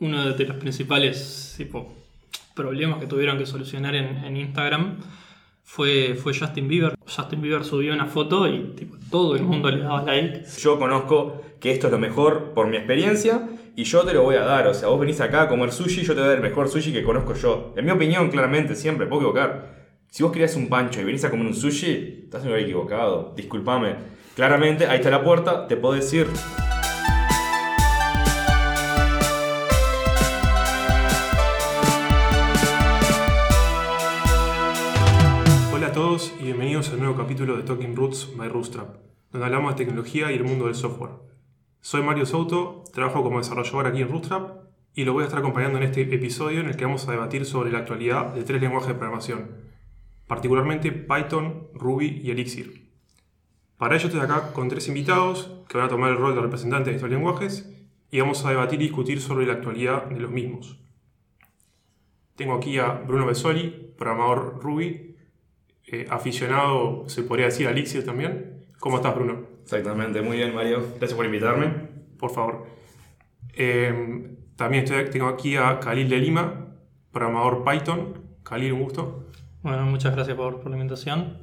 uno de los principales tipo, problemas que tuvieron que solucionar en, Instagram fue, fue Justin Bieber. Justin Bieber subió una foto y tipo, todo el mundo le daba like. Yo conozco que esto es lo mejor por mi experiencia y yo te lo voy a dar. O sea, vos venís acá a comer sushi, yo te voy a dar el mejor sushi que conozco yo. En mi opinión, claramente, siempre, puedo equivocar. Si vos querías un pancho y venís a comer un sushi, estás en lugar equivocado. Disculpame. Claramente, ahí está la puerta, te puedo decir. Bienvenidos al nuevo capítulo de Talking Roots by Rootstrap, donde hablamos de tecnología y el mundo del software. Soy Mario Souto, trabajo como desarrollador aquí en Rootstrap y lo voy a estar acompañando en este episodio en el que vamos a debatir sobre la actualidad de tres lenguajes de programación, particularmente Python, Ruby y Elixir. Para ello estoy acá con tres invitados que van a tomar el rol de representantes de estos lenguajes y vamos a debatir y discutir sobre la actualidad de los mismos. Tengo aquí a Bruno Besoli, programador Ruby, eh, aficionado, se podría decir, a Elixir también. ¿Cómo estás, Bruno? Exactamente, muy bien, Mario. Gracias por invitarme. Por favor. Eh, también tengo aquí a Khalil de Lima, programador Python. Khalil, un gusto. Bueno, muchas gracias por, la invitación.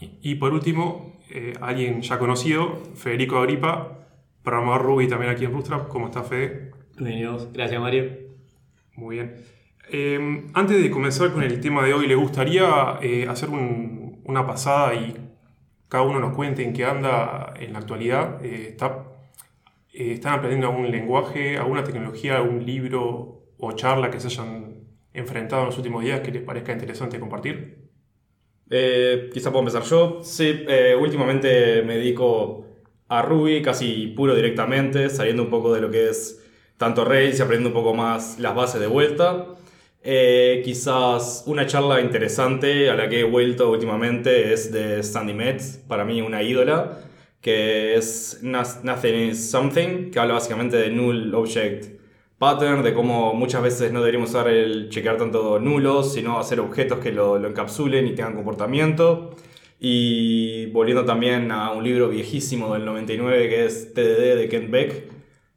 Y, por último, eh, alguien ya conocido, Federico Agripa, programador Ruby también aquí en Bootstrap. ¿Cómo está, Fede? Bienvenidos. Gracias, Mario. Muy bien. Eh, antes de comenzar con el tema de hoy, ¿le gustaría hacer una pasada y cada uno nos cuente en qué anda en la actualidad. Eh, eh, ¿Están aprendiendo algún lenguaje, alguna tecnología, algún libro o charla que se hayan enfrentado en los últimos días que les parezca interesante compartir? Eh, quizá puedo empezar yo. Sí, últimamente me dedico a Ruby casi puro directamente, saliendo un poco de lo que es tanto Rails y aprendiendo un poco más las bases de vuelta. Eh, quizás una charla interesante a la que he vuelto últimamente es de Sandy Metz, para mí una ídola, que es Nothing is Something, que habla básicamente de Null Object Pattern, de cómo muchas veces no deberíamos usar el chequear tanto nulos, sino hacer objetos que lo, encapsulen y tengan comportamiento. Y volviendo también a un libro viejísimo del 99 que es TDD de Kent Beck,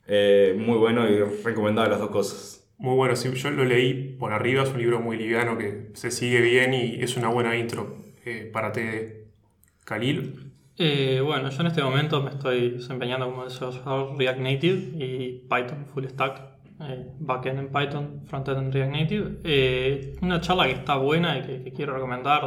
eh, muy bueno y recomendable las dos cosas. Muy bueno, sí, yo lo leí por arriba, es un libro muy liviano que se sigue bien y es una buena intro eh, para TD. Khalil. Eh, bueno, yo en este momento me estoy desempeñando como desarrollador React Native y Python Full Stack, eh, backend en Python, frontend en React Native. una charla que está buena y que, quiero recomendar,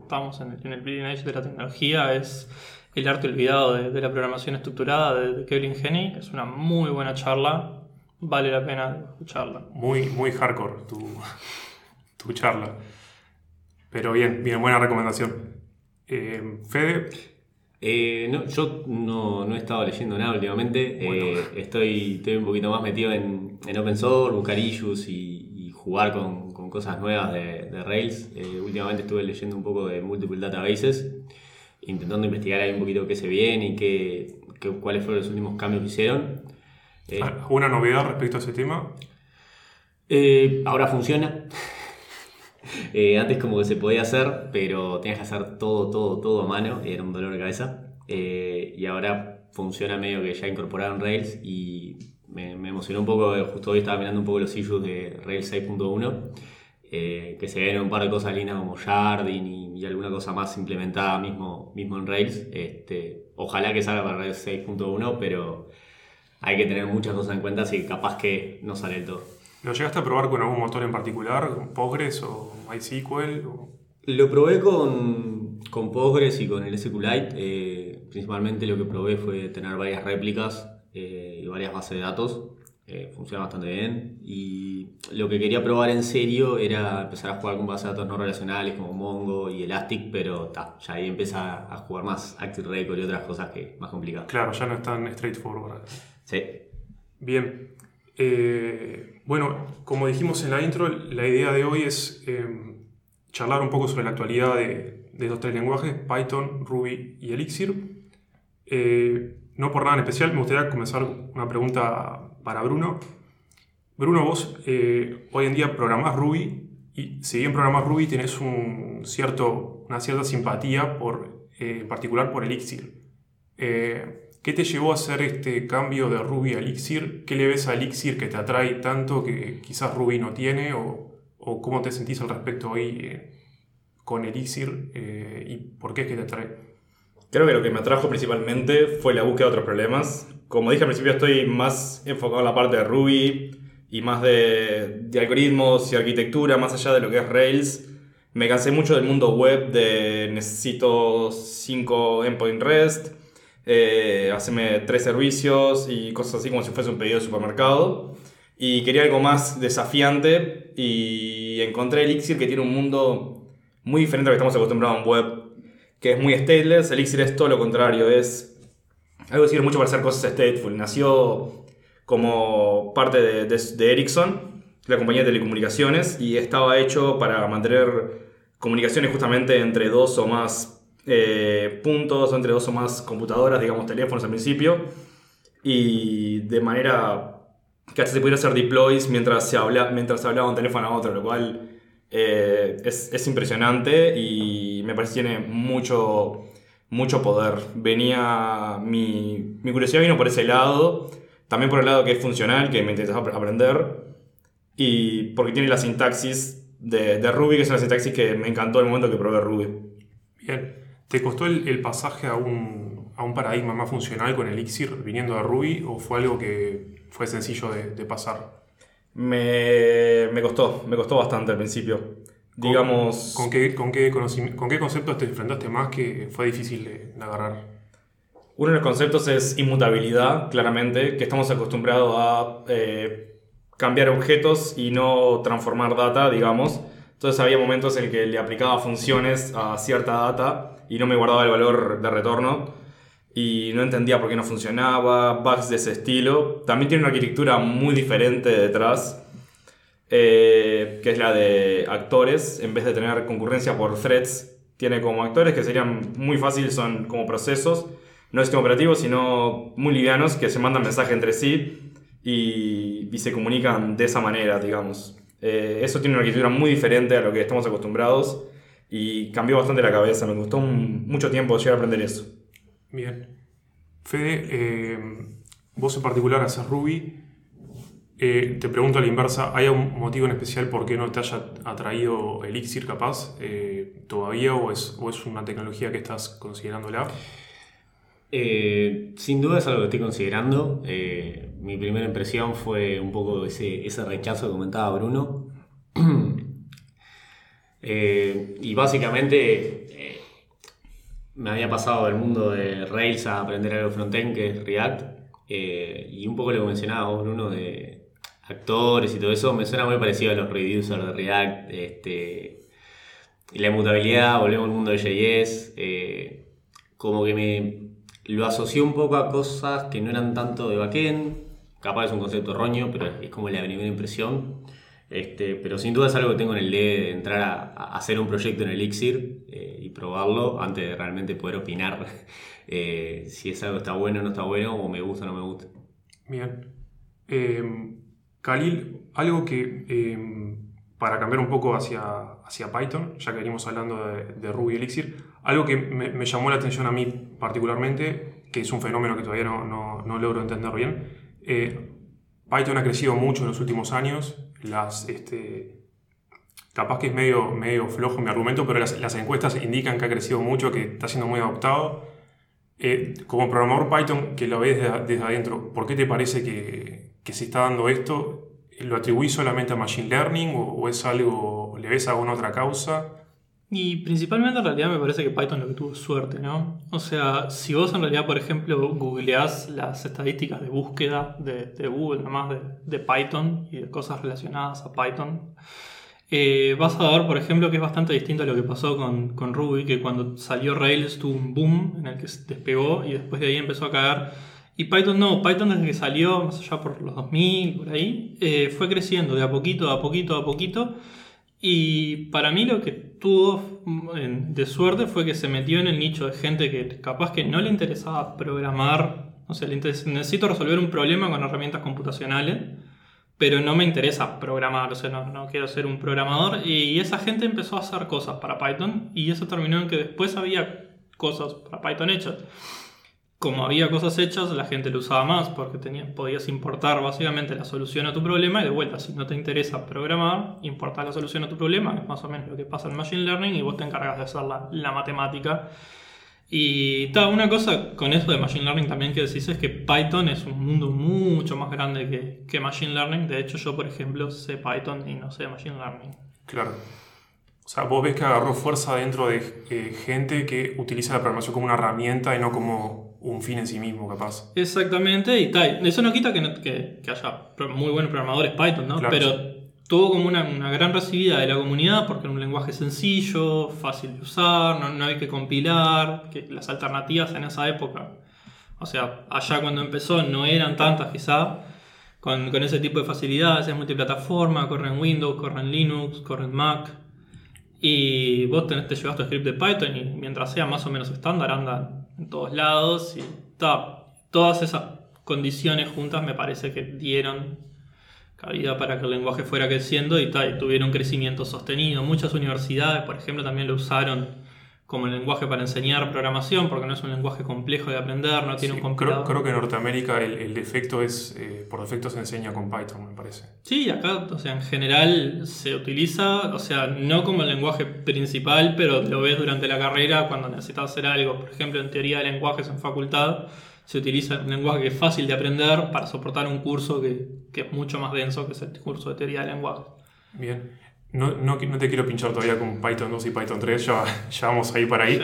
estamos en el, en el bleeding edge de la tecnología, es El arte olvidado de, la programación estructurada de, de Kevin Henny, es una muy buena charla, vale la pena escucharla. Muy, muy hardcore tu, tu charla. Pero bien, bien, buena recomendación. Eh, Fede. Eh, no, yo no, no, he estado leyendo nada últimamente. Eh, estoy, estoy un poquito más metido en, en open source, buscar issues y, jugar con, con, cosas nuevas de, de Rails. últimamente estuve leyendo un poco de multiple databases, intentando investigar ahí un poquito qué se viene y qué, qué, cuáles fueron los últimos cambios que hicieron. ¿Alguna novedad respecto a ese tema? Eh, ahora funciona. Eh, antes como que se podía hacer, pero tenías que hacer todo, todo, todo a mano, era un dolor de cabeza. Eh, y ahora funciona medio que ya incorporaron Rails y me, emocionó un poco, justo hoy estaba mirando un poco los issues de Rails 6.1, que se ven un par de cosas lindas como Jardin y, alguna cosa más implementada mismo, mismo en Rails. Este, ojalá que salga para Rails 6.1, pero hay que tener muchas cosas en cuenta, así que capaz que no sale todo. ¿Lo llegaste a probar con algún motor en particular? ¿Postgres o MySQL? Lo probé con, con, Postgres y con el SQLite. Eh, principalmente lo que probé fue tener varias réplicas eh, y varias bases de datos. Eh, funciona bastante bien. Y lo que quería probar en serio era empezar a jugar con bases de datos no relacionales como Mongo y Elastic, pero ta, ya ahí empieza a jugar más Active Record y otras cosas que más complicadas. Claro, ya no es tan straightforward. Sí. Bien. Eh, bueno, como dijimos en la intro, la idea de hoy es eh, charlar un poco sobre la actualidad de, de, estos tres lenguajes, Python, Ruby y Elixir. Eh, no por nada en especial, me gustaría comenzar una pregunta para Bruno. Bruno, vos hoy en día programás Ruby y si bien programás Ruby tenés un cierto, una cierta simpatía por, en particular por Elixir. ¿Qué te llevó a hacer este cambio de Ruby a Elixir? ¿Qué le ves a Elixir que te atrae tanto que quizás Ruby no tiene? ¿O, cómo te sentís al respecto hoy eh, con Elixir? Eh, ¿Y por qué es que te atrae? Creo que lo que me atrajo principalmente fue la búsqueda de otros problemas. Como dije al principio, estoy más enfocado en la parte de Ruby y más de, de algoritmos y arquitectura, más allá de lo que es Rails. Me cansé mucho del mundo web de necesito 5 endpoint REST, eh, tres servicios y cosas así como si fuese un pedido de supermercado. Y quería algo más desafiante y encontré Elixir que tiene un mundo muy diferente a lo que estamos acostumbrados en web, que es muy stateless. Elixir es todo lo contrario, es algo que sirve mucho para hacer cosas stateful. Nació como parte de, de Ericsson, la compañía de telecomunicaciones, y estaba hecho para mantener comunicaciones justamente entre dos o más eh, puntos entre dos o más computadoras, digamos teléfonos al principio, y de manera que hasta se pudiera hacer deploys mientras se, habla, mientras se hablaba un teléfono a otro, lo cual eh, es, es, impresionante y me parece que tiene mucho, mucho poder. Venía, mi, mi curiosidad vino por ese lado, también por el lado que es funcional, que me interesaba aprender, y porque tiene la sintaxis de, Ruby, que es una sintaxis que me encantó en el momento que probé Ruby. Bien. ¿Te costó el, el pasaje a un, a un, paradigma más funcional con Elixir viniendo de Ruby o fue algo que fue sencillo de, de pasar? Me, me, costó, me costó bastante al principio. ¿Con, Digamos. ¿con qué, con, qué ¿Con qué conceptos te enfrentaste más que fue difícil de, de agarrar? Uno de los conceptos es inmutabilidad, claramente, que estamos acostumbrados a eh, cambiar objetos y no transformar data, digamos. Entonces había momentos en que le aplicaba funciones a cierta data y no me guardaba el valor de retorno y no entendía por qué no funcionaba, bugs de ese estilo. También tiene una arquitectura muy diferente detrás, eh, que es la de actores, en vez de tener concurrencia por threads, tiene como actores que serían muy fáciles, son como procesos, no sistema operativo, sino muy livianos que se mandan mensaje entre sí y, y se comunican de esa manera, digamos. Eh, eso tiene una arquitectura muy diferente a lo que estamos acostumbrados y cambió bastante la cabeza. Me costó un, mucho tiempo llegar a aprender eso. Bien. Fede, eh, vos en particular haces Ruby. Eh, te pregunto a la inversa, ¿hay un motivo en especial por qué no te haya atraído Elixir capaz eh, todavía o es, o es, una tecnología que estás considerándola? sin duda es algo que estoy considerando. mi primera impresión fue un poco ese, ese rechazo que comentaba Bruno. Eh, y básicamente eh, me había pasado del mundo de Rails a aprender algo frontend que es React. Eh, y un poco lo que mencionaba Bruno de actores y todo eso, me suena muy parecido a los reducers de React. Este, la inmutabilidad, volvemos al mundo de JS. Como que me lo asocié un poco a cosas que no eran tanto de backend. Capaz es un concepto erróneo, pero es como la primera impresión. Este, pero sin duda es algo que tengo en el de entrar a, hacer un proyecto en Elixir eh, y probarlo antes de realmente poder opinar eh, si es algo está bueno o no está bueno, o me gusta o no me gusta. Bien. Eh, Khalil, algo que eh, para cambiar un poco hacia, hacia Python, ya que venimos hablando de, de Ruby Elixir, algo que me, me, llamó la atención a mí particularmente, que es un fenómeno que todavía no, no, no logro entender bien. Eh, Python ha crecido mucho en los últimos años, este, capaz que es medio, medio flojo mi argumento, pero las, encuestas indican que ha crecido mucho, que está siendo muy adoptado. Eh, como programador Python, que lo ves desde, adentro, ¿por qué te parece que, se está dando esto? ¿Lo atribuís solamente a Machine Learning o, es algo, le ves alguna otra causa? Y principalmente en realidad me parece que Python lo que tuvo suerte, ¿no? O sea, si vos en realidad, por ejemplo, googleás las estadísticas de búsqueda de, Google, nada más de, de, Python y de cosas relacionadas a Python, eh, vas a ver, por ejemplo, que es bastante distinto a lo que pasó con, con, Ruby, que cuando salió Rails tuvo un boom en el que se despegó y después de ahí empezó a caer. Y Python no, Python desde que salió, más allá por los 2000, por ahí, eh, fue creciendo de a poquito, a poquito, a poquito. Y para mí lo que tuvo de suerte fue que se metió en el nicho de gente que capaz que no le interesaba programar, o sea, necesito resolver un problema con herramientas computacionales, pero no me interesa programar, o sea, no, no quiero ser un programador. Y esa gente empezó a hacer cosas para Python y eso terminó en que después había cosas para Python hechas. Como había cosas hechas, la gente lo usaba más porque tenía, podías importar básicamente la solución a tu problema y de vuelta, si no te interesa programar, importar la solución a tu problema, es más o menos lo que pasa en Machine Learning y vos te encargas de hacer la, la matemática. Y tal, una cosa con eso de Machine Learning también que decís es que Python es un mundo mucho más grande que, que Machine Learning. De hecho, yo, por ejemplo, sé Python y no sé Machine Learning. Claro. O sea, vos ves que agarró fuerza dentro de eh, gente que utiliza la programación como una herramienta y no como un fin en sí mismo, capaz. Exactamente, y tal. Eso no quita que, no- que- que haya muy buenos programadores Python, ¿no? Claro, Pero tuvo como una, una gran recibida de la comunidad porque era un lenguaje sencillo, fácil de usar, no, no hay que compilar, que las alternativas en esa época, o sea, allá cuando empezó no eran tantas quizá, con, con ese tipo de facilidades, es multiplataforma, corre en Windows, corre en Linux, corre en Mac. Y vos tenés, te llevas tu script de Python y mientras sea más o menos estándar anda en todos lados y todas esas condiciones juntas me parece que dieron cabida para que el lenguaje fuera creciendo y, ta, y tuviera un crecimiento sostenido. Muchas universidades, por ejemplo, también lo usaron como el lenguaje para enseñar programación porque no es un lenguaje complejo de aprender, no tiene Sí, un creo, compilador. creo que en Norteamérica el, el defecto es, eh, por defecto se enseña con Python, me parece. Sí, acá, o sea, en general se utiliza, o sea, no como el lenguaje principal, pero lo ves durante la carrera cuando necesitas hacer algo. Por ejemplo, en teoría de lenguajes en facultad, se utiliza un lenguaje que es fácil de aprender para soportar un curso que, que es mucho más denso, que es el curso de teoría de lenguajes. Bien. No, no, no te quiero pinchar todavía con Python 2 y Python 3, ya, ya vamos a ir para ahí.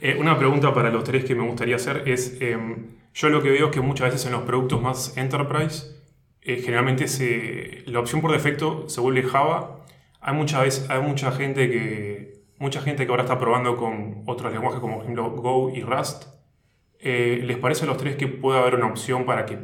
Eh, una pregunta para los tres que me gustaría hacer es, em, yo lo que veo es que muchas veces en los productos más enterprise, eh, generalmente se, la opción por defecto se vuelve Java. Hay mucha, vez, hay mucha gente que mucha gente que ahora está probando con otros lenguajes como por ejemplo Go y Rust. Eh, ¿Les parece a los tres que puede haber una opción para que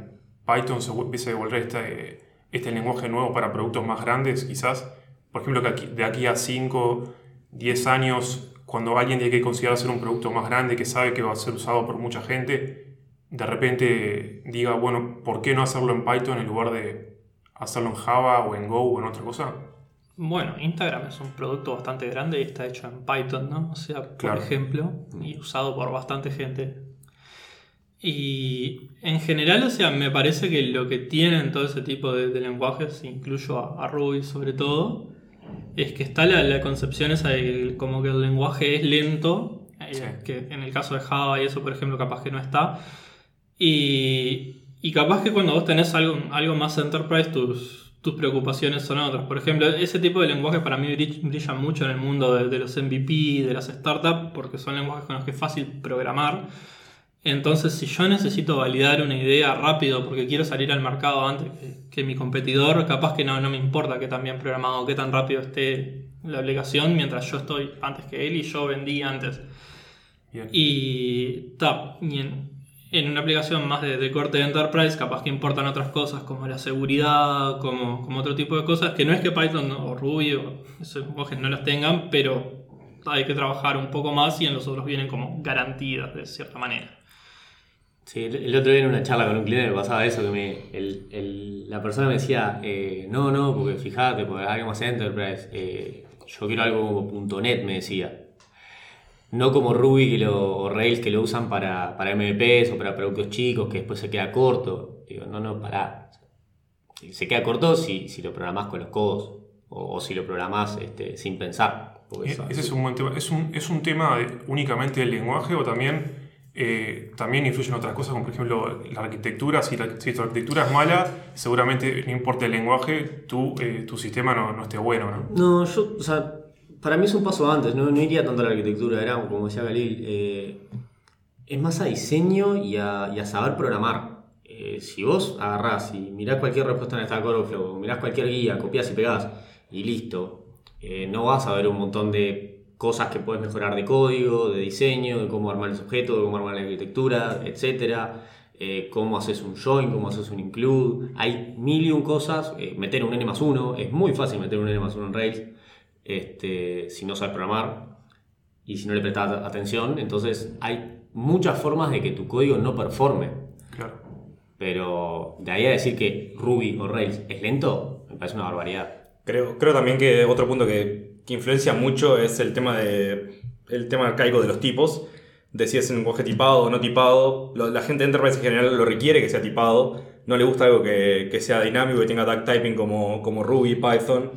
Python se empiece a devolver este, este lenguaje nuevo para productos más grandes quizás? Por ejemplo, que aquí- de aquí a 5, 10 años, cuando alguien tiene que considerar hacer un producto más grande que sabe que va a ser usado por mucha gente, de repente diga, bueno, ¿por qué no hacerlo en Python en lugar de hacerlo en Java o en Go o en otra cosa? Bueno, Instagram es un producto bastante grande y está hecho en Python, ¿no? O sea, por Claro. ejemplo, y usado por bastante gente. Y en general, o sea, me parece que lo que tienen todo ese tipo de, de lenguajes, incluyo a, a Ruby sobre todo, es que está la, la concepción esa de que como que el lenguaje es lento, eh, Sí. que en el caso de Java y eso, por ejemplo, capaz que no está. Y, y capaz que cuando vos tenés algo, algo más enterprise, tus, tus preocupaciones son otras. Por ejemplo, ese tipo de lenguajes para mí brill- brillan mucho en el mundo de, de los MVP, de las startups, porque son lenguajes con los que es fácil programar. Entonces, si yo necesito validar una idea rápido porque quiero salir al mercado antes que, que mi competidor, capaz que no, no me importa qué tan bien programado, qué tan rápido esté la aplicación, mientras yo estoy antes que él y yo vendí antes. Bien. Y, ta, y en, en una aplicación más de, de corte de enterprise, capaz que importan otras cosas como la seguridad, como, como otro tipo de cosas, que no es que Python o Ruby o esos lenguajes no las tengan, pero hay que trabajar un poco más y en los otros vienen como garantidas de cierta manera. Sí, el el otro día en una charla con un cliente me pasaba eso, que me, el- el- la persona me decía, eh, no, no, porque fíjate, porque algo más enterprise, eh, yo quiero algo como .NET, me decía. No como Ruby que lo, o Rails que lo usan para, para MVPs o para productos chicos, que después se queda corto. Digo, no, no, pará. Se queda corto si, si lo programás con los codos o, o si lo programás este, sin pensar. E- Ese es un buen tema. ¿Es un, es un tema de- únicamente del lenguaje o también, eh, también influyen otras cosas, como por ejemplo la arquitectura? Si, la- tu arquitectura es mala, seguramente no importa el lenguaje, tu, eh, tu sistema no, no esté bueno, ¿no? No, yo, o sea, para mí es un paso antes, no, no iría tanto a la arquitectura, era como decía Galil, eh, es más a diseño y a, y a saber programar. Si vos agarrás y mirás cualquier respuesta en Stack Overflow, mirás cualquier guía, copias y pegás y listo, no vas a ver un montón de cosas que puedes mejorar de código, de diseño, de cómo armar los objetos, de cómo armar la arquitectura, etcétera eh, cómo haces un join, cómo haces un include. Hay mil y un cosas. eh, meter un n más 1, es muy fácil meter un n más 1 en Rails este, si no sabes programar y si no le prestas atención. Entonces hay muchas formas de que tu código no performe. Claro. Pero de ahí a decir que Ruby o Rails es lento, me parece una barbaridad. Creo, creo también que otro punto que, que influencia mucho es el tema de el tema arcaico de los tipos. de si es un lenguaje tipado o no tipado. La gente de Enterprise en general lo requiere que sea tipado. No le gusta algo que, sea dinámico, que tenga tag typing como, como Ruby, Python.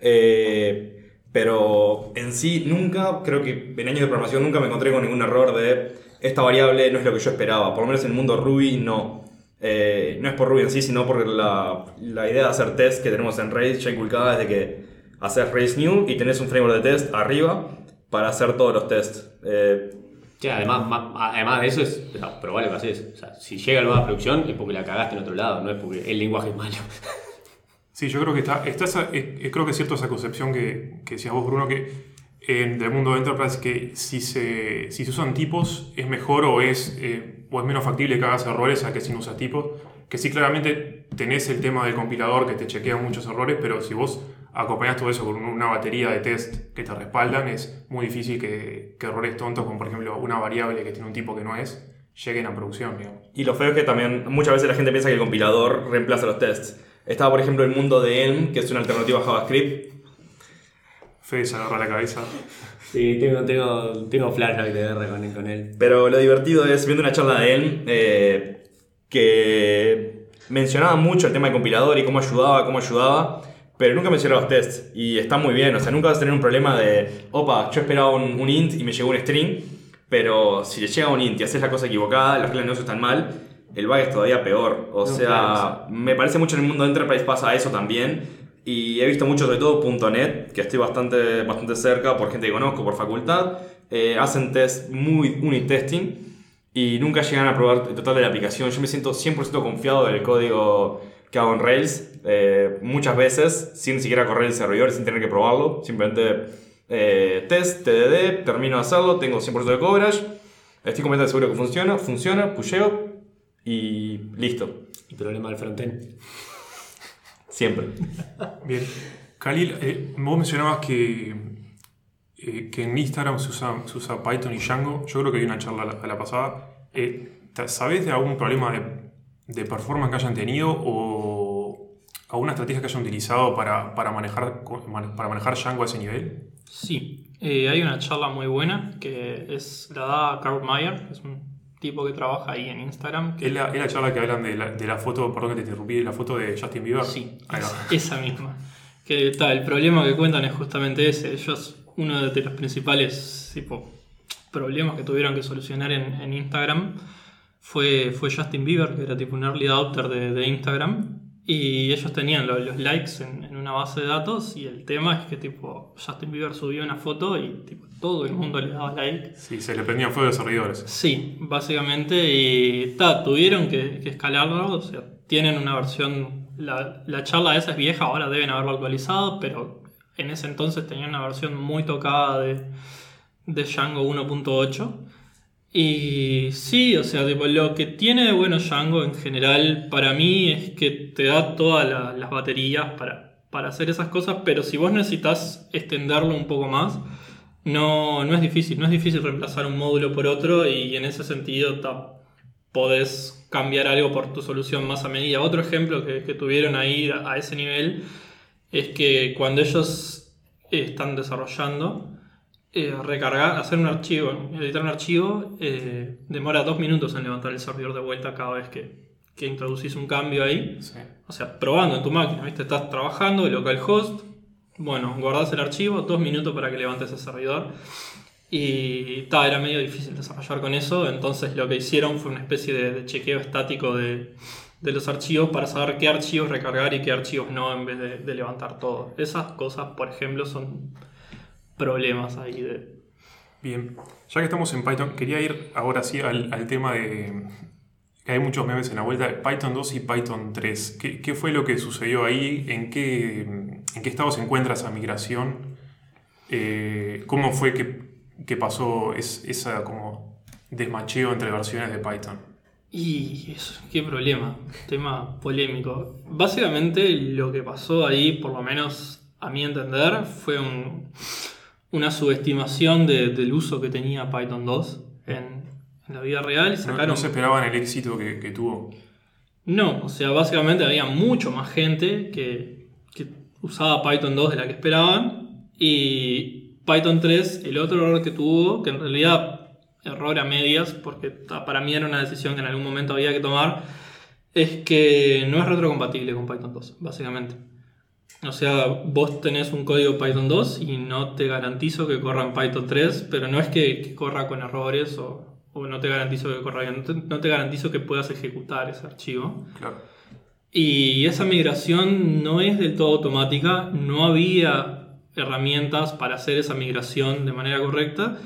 Eh, pero en sí, nunca, creo que en años de programación, nunca me encontré con ningún error de esta variable no es lo que yo esperaba. Por lo menos en el mundo Ruby, no. Eh, no es por Ruby en sí, sino por la, la idea de hacer test que tenemos en Rails ya inculcada desde que haces Rails New y tenés un framework de test arriba para hacer todos los tests. Eh, Sí, además, además de eso es o sea, probar lo que haces. O sea, si llega algo a producción es porque la cagaste en otro lado, no es porque el lenguaje es malo. Sí, yo creo que está, está esa- eh, creo que es cierto esa concepción que, que decías vos, Bruno, que en el mundo de Enterprise que si se, si se usan tipos es mejor o es, eh, o es menos factible que hagas errores a que si no usas tipos. Que sí, claramente tenés el tema del compilador que te chequea muchos errores, pero si vos acompañás todo eso con una batería de test que te respaldan, es muy difícil que, que errores tontos, como por ejemplo una variable que tiene un tipo que no es, lleguen a producción, digamos. Y lo feo es que también muchas veces la gente piensa que el compilador reemplaza los tests. Estaba, por ejemplo, el mundo de Elm, que es una alternativa a JavaScript. Fede se agarra la cabeza. Sí, tengo, tengo, tengo flashback de guerra con, con él. Pero lo divertido es, viendo una charla de Elm, eh, que mencionaba mucho el tema del compilador y cómo ayudaba, cómo ayudaba, pero nunca mencionaba los tests. Y está muy bien, o sea, nunca vas a tener un problema de, opa, yo esperaba un, un int y me llegó un string, pero si le llega un int y haces la cosa equivocada, las reglas de negocio están mal, el bug es todavía peor. O No, sea, claro, me parece mucho en el mundo de Enterprise pasa eso también. Y he visto mucho, sobre todo .NET, que estoy bastante, bastante cerca por gente que conozco, por facultad. eh, hacen test muy unit testing y nunca llegan a probar el total de la aplicación. Yo me siento 100% confiado del código que hago en Rails, eh, muchas veces, sin siquiera correr el servidor, sin tener que probarlo. Simplemente eh, test, TDD, termino de hacerlo, tengo 100% de coverage, estoy completamente seguro que funciona, funciona, pusheo y listo. El problema del frontend. Siempre. Bien. Khalil, eh, vos mencionabas que, eh, que en Instagram se usa, se usa Python y Django. Yo creo que hay una charla a la, a la pasada. Eh, ¿Sabés de algún problema de, de performance que hayan tenido o alguna estrategia que hayan utilizado para, para, manejar, para manejar Django a ese nivel? Sí, eh, hay una charla muy buena que es la da Carl Mayer, es un tipo que trabaja ahí en Instagram. Que Es la, es la charla que hablan de la, de la foto, perdón que te interrumpí, de la foto de Justin Bieber. Sí, es- esa misma. Que el problema que cuentan es justamente ese. Ellos, uno de los principales tipo, problemas que tuvieron que solucionar en, en Instagram fue, fue Justin Bieber, que era tipo un early adopter de, de Instagram. Y ellos tenían lo- los likes en, en una base de datos. Y el tema es que tipo Justin Bieber subió una foto y tipo, todo el mundo le daba like. Sí, se le prendían fuego a los servidores. Sí, básicamente, y ta, tuvieron que, que escalarlo, o sea, tienen una versión, la, la charla esa es vieja, ahora deben haberlo actualizado, pero en ese entonces tenían una versión muy tocada de, de Django 1.8. Y sí, o sea, tipo, lo que tiene de bueno Django en general para mí es que te da todas la- las baterías para, para hacer esas cosas, pero si vos necesitas extenderlo un poco más, no, no es difícil, no es difícil reemplazar un módulo por otro y en ese sentido ta, podés cambiar algo por tu solución más a medida. Otro ejemplo que, tuvieron ahí a ese nivel es que cuando ellos están desarrollando, eh, recargar, hacer un archivo, editar un archivo, eh, demora dos minutos en levantar el servidor de vuelta cada vez que, que introducís un cambio ahí. Sí. O sea, probando en tu máquina, ¿viste? Estás trabajando, localhost, bueno, guardás el archivo, dos minutos para que levantes el servidor. Y ta, era medio difícil desarrollar con eso, entonces lo que hicieron fue una especie de, de chequeo estático de, de los archivos para saber qué archivos recargar y qué archivos no en vez de, levantar todo. Esas cosas, por ejemplo, son problemas ahí de... Bien, ya que estamos en Python, quería ir ahora sí al, tema de que hay muchos memes en la vuelta de Python 2 y Python 3. ¿Qué, qué fue lo que sucedió ahí? ¿En qué, en qué estado se encuentra esa migración? Eh, ¿Cómo fue que, que pasó es, esa como desmacheo entre versiones de Python? Y eso, qué problema, tema polémico. Básicamente lo que pasó ahí, por lo menos a mi entender, fue un- una subestimación de- del uso que tenía Python 2 en, en la vida real No, sacaron... no se esperaban el éxito que, que tuvo. No, o sea, básicamente había mucho más gente que, que usaba Python 2 de la que esperaban. Y Python 3, el otro error que tuvo, que en realidad error a medias, porque para mí era una decisión que en algún momento había que tomar, es que no es retrocompatible con Python 2, básicamente. O sea, vos tenés un código Python 2 y no te garantizo que corra en Python 3, pero no es que, que corra con errores o, o no te garantizo que corra bien, no te, no te garantizo que puedas ejecutar ese archivo. Claro. Y esa migración no es del todo automática, no había herramientas para hacer esa migración de manera correcta.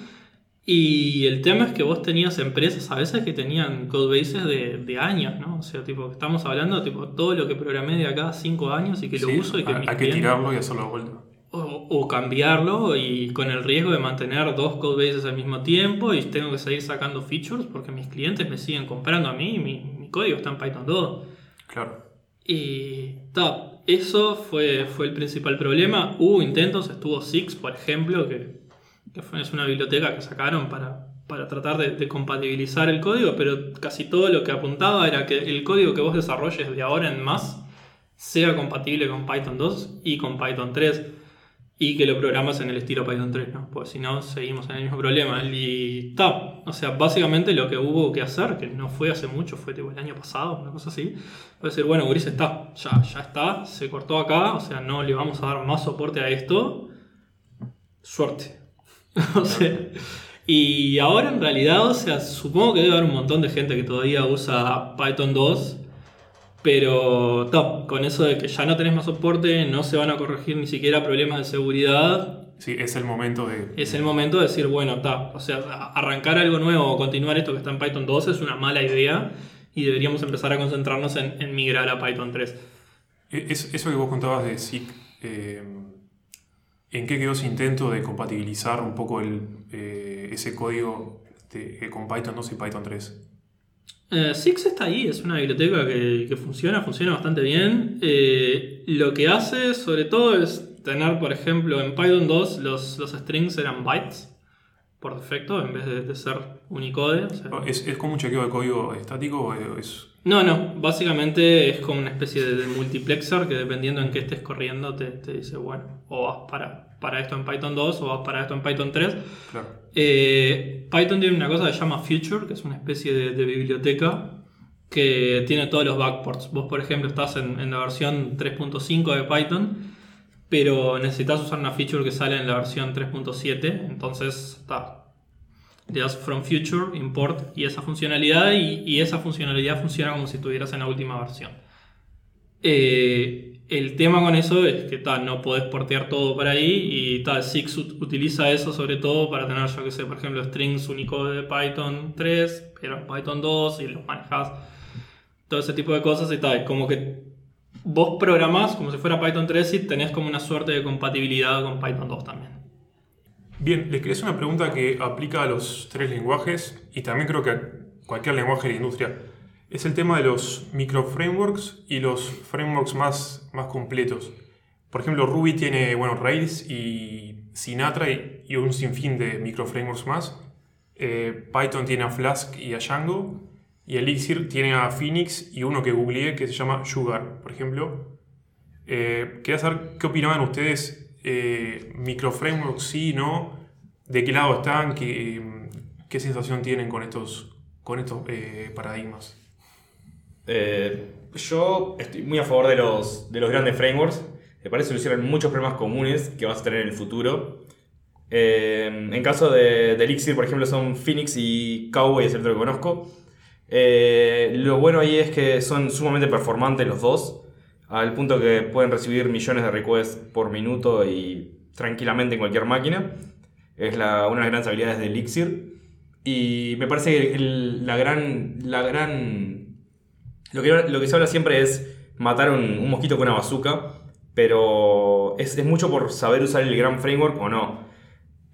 Y el tema es que vos tenías empresas a veces que tenían codebases de, de años, ¿no? O sea, tipo, estamos hablando tipo todo lo que programé de acá 5 años y que lo Sí, uso y que hay, mis hay que tirarlo y hacerlo de vuelta. o, o cambiarlo y con el riesgo de mantener dos codebases al mismo tiempo y tengo que seguir sacando features porque mis clientes me siguen comprando a mí y mi, mi código está en Python 2. Claro. Y ta, eso fue, fue el principal problema. Hubo intentos, estuvo Six, por ejemplo, que, fue, es una biblioteca que sacaron para, para tratar de, compatibilizar el código, pero casi todo lo que apuntaba era que el código que vos desarrolles de ahora en más sea compatible con Python 2 y con Python 3 y que lo programas en el estilo Python 3, ¿no? Pues si no, seguimos en el mismo problema. Y ta, o sea, básicamente lo que hubo que hacer, que no fue hace mucho, fue tipo el año pasado, una cosa así, fue decir, bueno, Gris está, ya, ya está, se cortó acá, o sea, no le vamos a dar más soporte a esto. Suerte. o sea, y ahora en realidad, o sea, supongo que debe haber un montón de gente que todavía usa Python 2 pero ta, con eso de que ya no tenés más soporte, no se van a corregir ni siquiera problemas de seguridad, Sí, es el momento de. es el momento de decir, bueno, ta, o sea, arrancar algo nuevo o continuar esto que está en Python 2 es una mala idea y deberíamos empezar a concentrarnos en, en migrar a Python 3. E- es- eso que vos contabas de SIG, eh, ¿en qué quedó ese intento de compatibilizar un poco eh, ese código eh, con Python 2 y Python 3? Eh, Six está ahí, es una biblioteca que, que funciona, funciona bastante bien. Eh, lo que hace sobre todo es tener, por ejemplo, en Python 2 los, los strings eran bytes por defecto en vez de, de ser Unicode. o sea- ¿Es, ¿Es como un chequeo de código estático o es.? No, no, básicamente es como una especie de, de multiplexer que dependiendo en qué estés corriendo te, te dice, bueno, o vas para, para esto en Python 2 o vas para esto en Python 3. Claro. Eh, Python tiene una cosa que se llama Future, que es una especie de, de biblioteca que tiene todos los backports. Vos, por ejemplo, estás en, en la versión 3.5 de Python, pero necesitas usar una feature que sale en la versión 3.7, entonces está. Le das from future, import y esa funcionalidad, y, esa funcionalidad funciona como si estuvieras en la última versión. Eh, el tema con eso es que ta, no podés portear todo para ahí y tal, Six ut- utiliza eso sobre todo para tener, yo que sé, por ejemplo, strings Unicode de Python 3, pero Python 2 y los manejas, todo ese tipo de cosas y tal, como que vos programás como si fuera Python 3 y tenés como una suerte de compatibilidad con Python 2 también. Bien, les quería hacer una pregunta que aplica a los tres lenguajes y también creo que a cualquier lenguaje de la industria. Es el tema de los microframeworks y los frameworks más, más completos. Por ejemplo, Ruby tiene bueno, Rails y Sinatra y, y un sinfín de microframeworks más. Eh, Python tiene a Flask y a Django. Y Elixir tiene a Phoenix y uno que googleé que se llama Sugar, por ejemplo. Eh, quería saber qué opinaban ustedes, eh, microframeworks sí, no, de qué lado están, qué, sensación tienen con estos, con estos eh, paradigmas. Eh, yo estoy muy a favor de los, de los grandes frameworks. Me parece que solucionan muchos problemas comunes que vas a tener en el futuro. En caso de, de Elixir, por ejemplo, son Phoenix y Cowboy, es el que conozco. Eh, lo bueno ahí es que son sumamente performantes los dos, al punto que pueden recibir millones de requests por minuto y tranquilamente en cualquier máquina. Es una de las grandes habilidades de Elixir. Y me parece que la gran. La gran lo, que, lo que se habla siempre es matar un, un mosquito con una bazooka, pero es, mucho por saber usar el gran framework o no.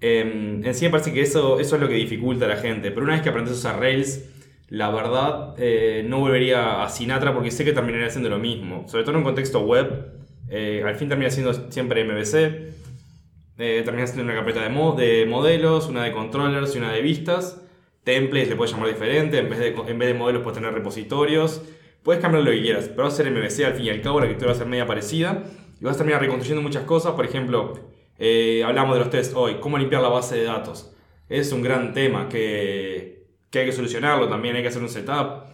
Eh, en sí me parece que eso, eso es lo que dificulta a la gente, pero una vez que aprendes a usar Rails, la verdad eh, no volvería a Sinatra porque sé que terminaría haciendo lo mismo, sobre todo en un contexto web. eh, al fin termina siendo siempre MVC, eh, termina siendo una carpeta de, mo- de modelos, una de controllers y una de vistas. Templates le puedes llamar diferente, en vez de, en vez de modelos puedes tener repositorios. Puedes cambiar lo que quieras, pero va a ser MVC al fin y al cabo, la arquitectura va a ser media parecida. Y vas a terminar reconstruyendo muchas cosas, por ejemplo, hablamos de los tests hoy, cómo limpiar la base de datos. Es un gran tema que, que hay que solucionarlo también, hay que hacer un setup.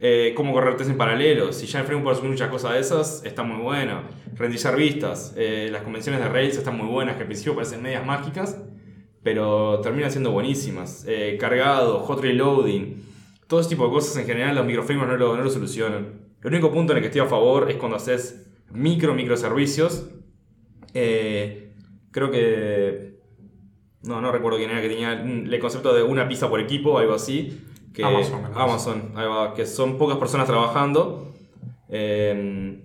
Eh, cómo correr test en paralelo. Si ya en Framework asumir muchas cosas de esas, está muy bueno. Renderizar vistas. Eh, las convenciones de Rails están muy buenas, que al principio parecen medias mágicas, pero terminan siendo buenísimas. Eh, cargado, hot reloading, todo ese tipo de cosas en general los microframeworks no lo, no lo solucionan. El único punto en el que estoy a favor es cuando haces micro microservicios. Creo que. No, no recuerdo quién era que tenía el concepto de una pizza por equipo, algo así. Que, Amazon. Amazon, ahí va, que son pocas personas trabajando. Eh,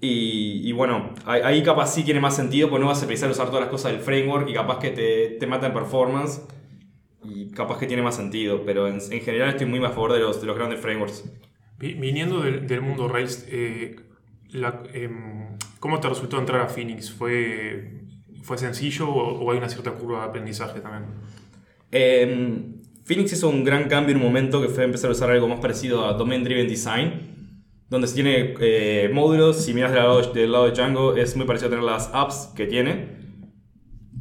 y, y bueno, ahí, capaz sí tiene más sentido, porque no vas a empezar a usar todas las cosas del framework y capaz que te, te mata en performance. Y capaz que tiene más sentido, pero en, en general estoy muy a favor de los, de los grandes frameworks. Vi- Viniendo del, del mundo Rails, eh, la- em, ¿cómo te resultó entrar a Phoenix? ¿Fue, fue sencillo o, hay una cierta curva de aprendizaje también? Eh, Phoenix hizo un gran cambio en un momento que fue empezar a usar algo más parecido a Domain Driven Design, donde se tiene eh, módulos, si miras del lado, del lado de Django es muy parecido a tener las apps que tiene.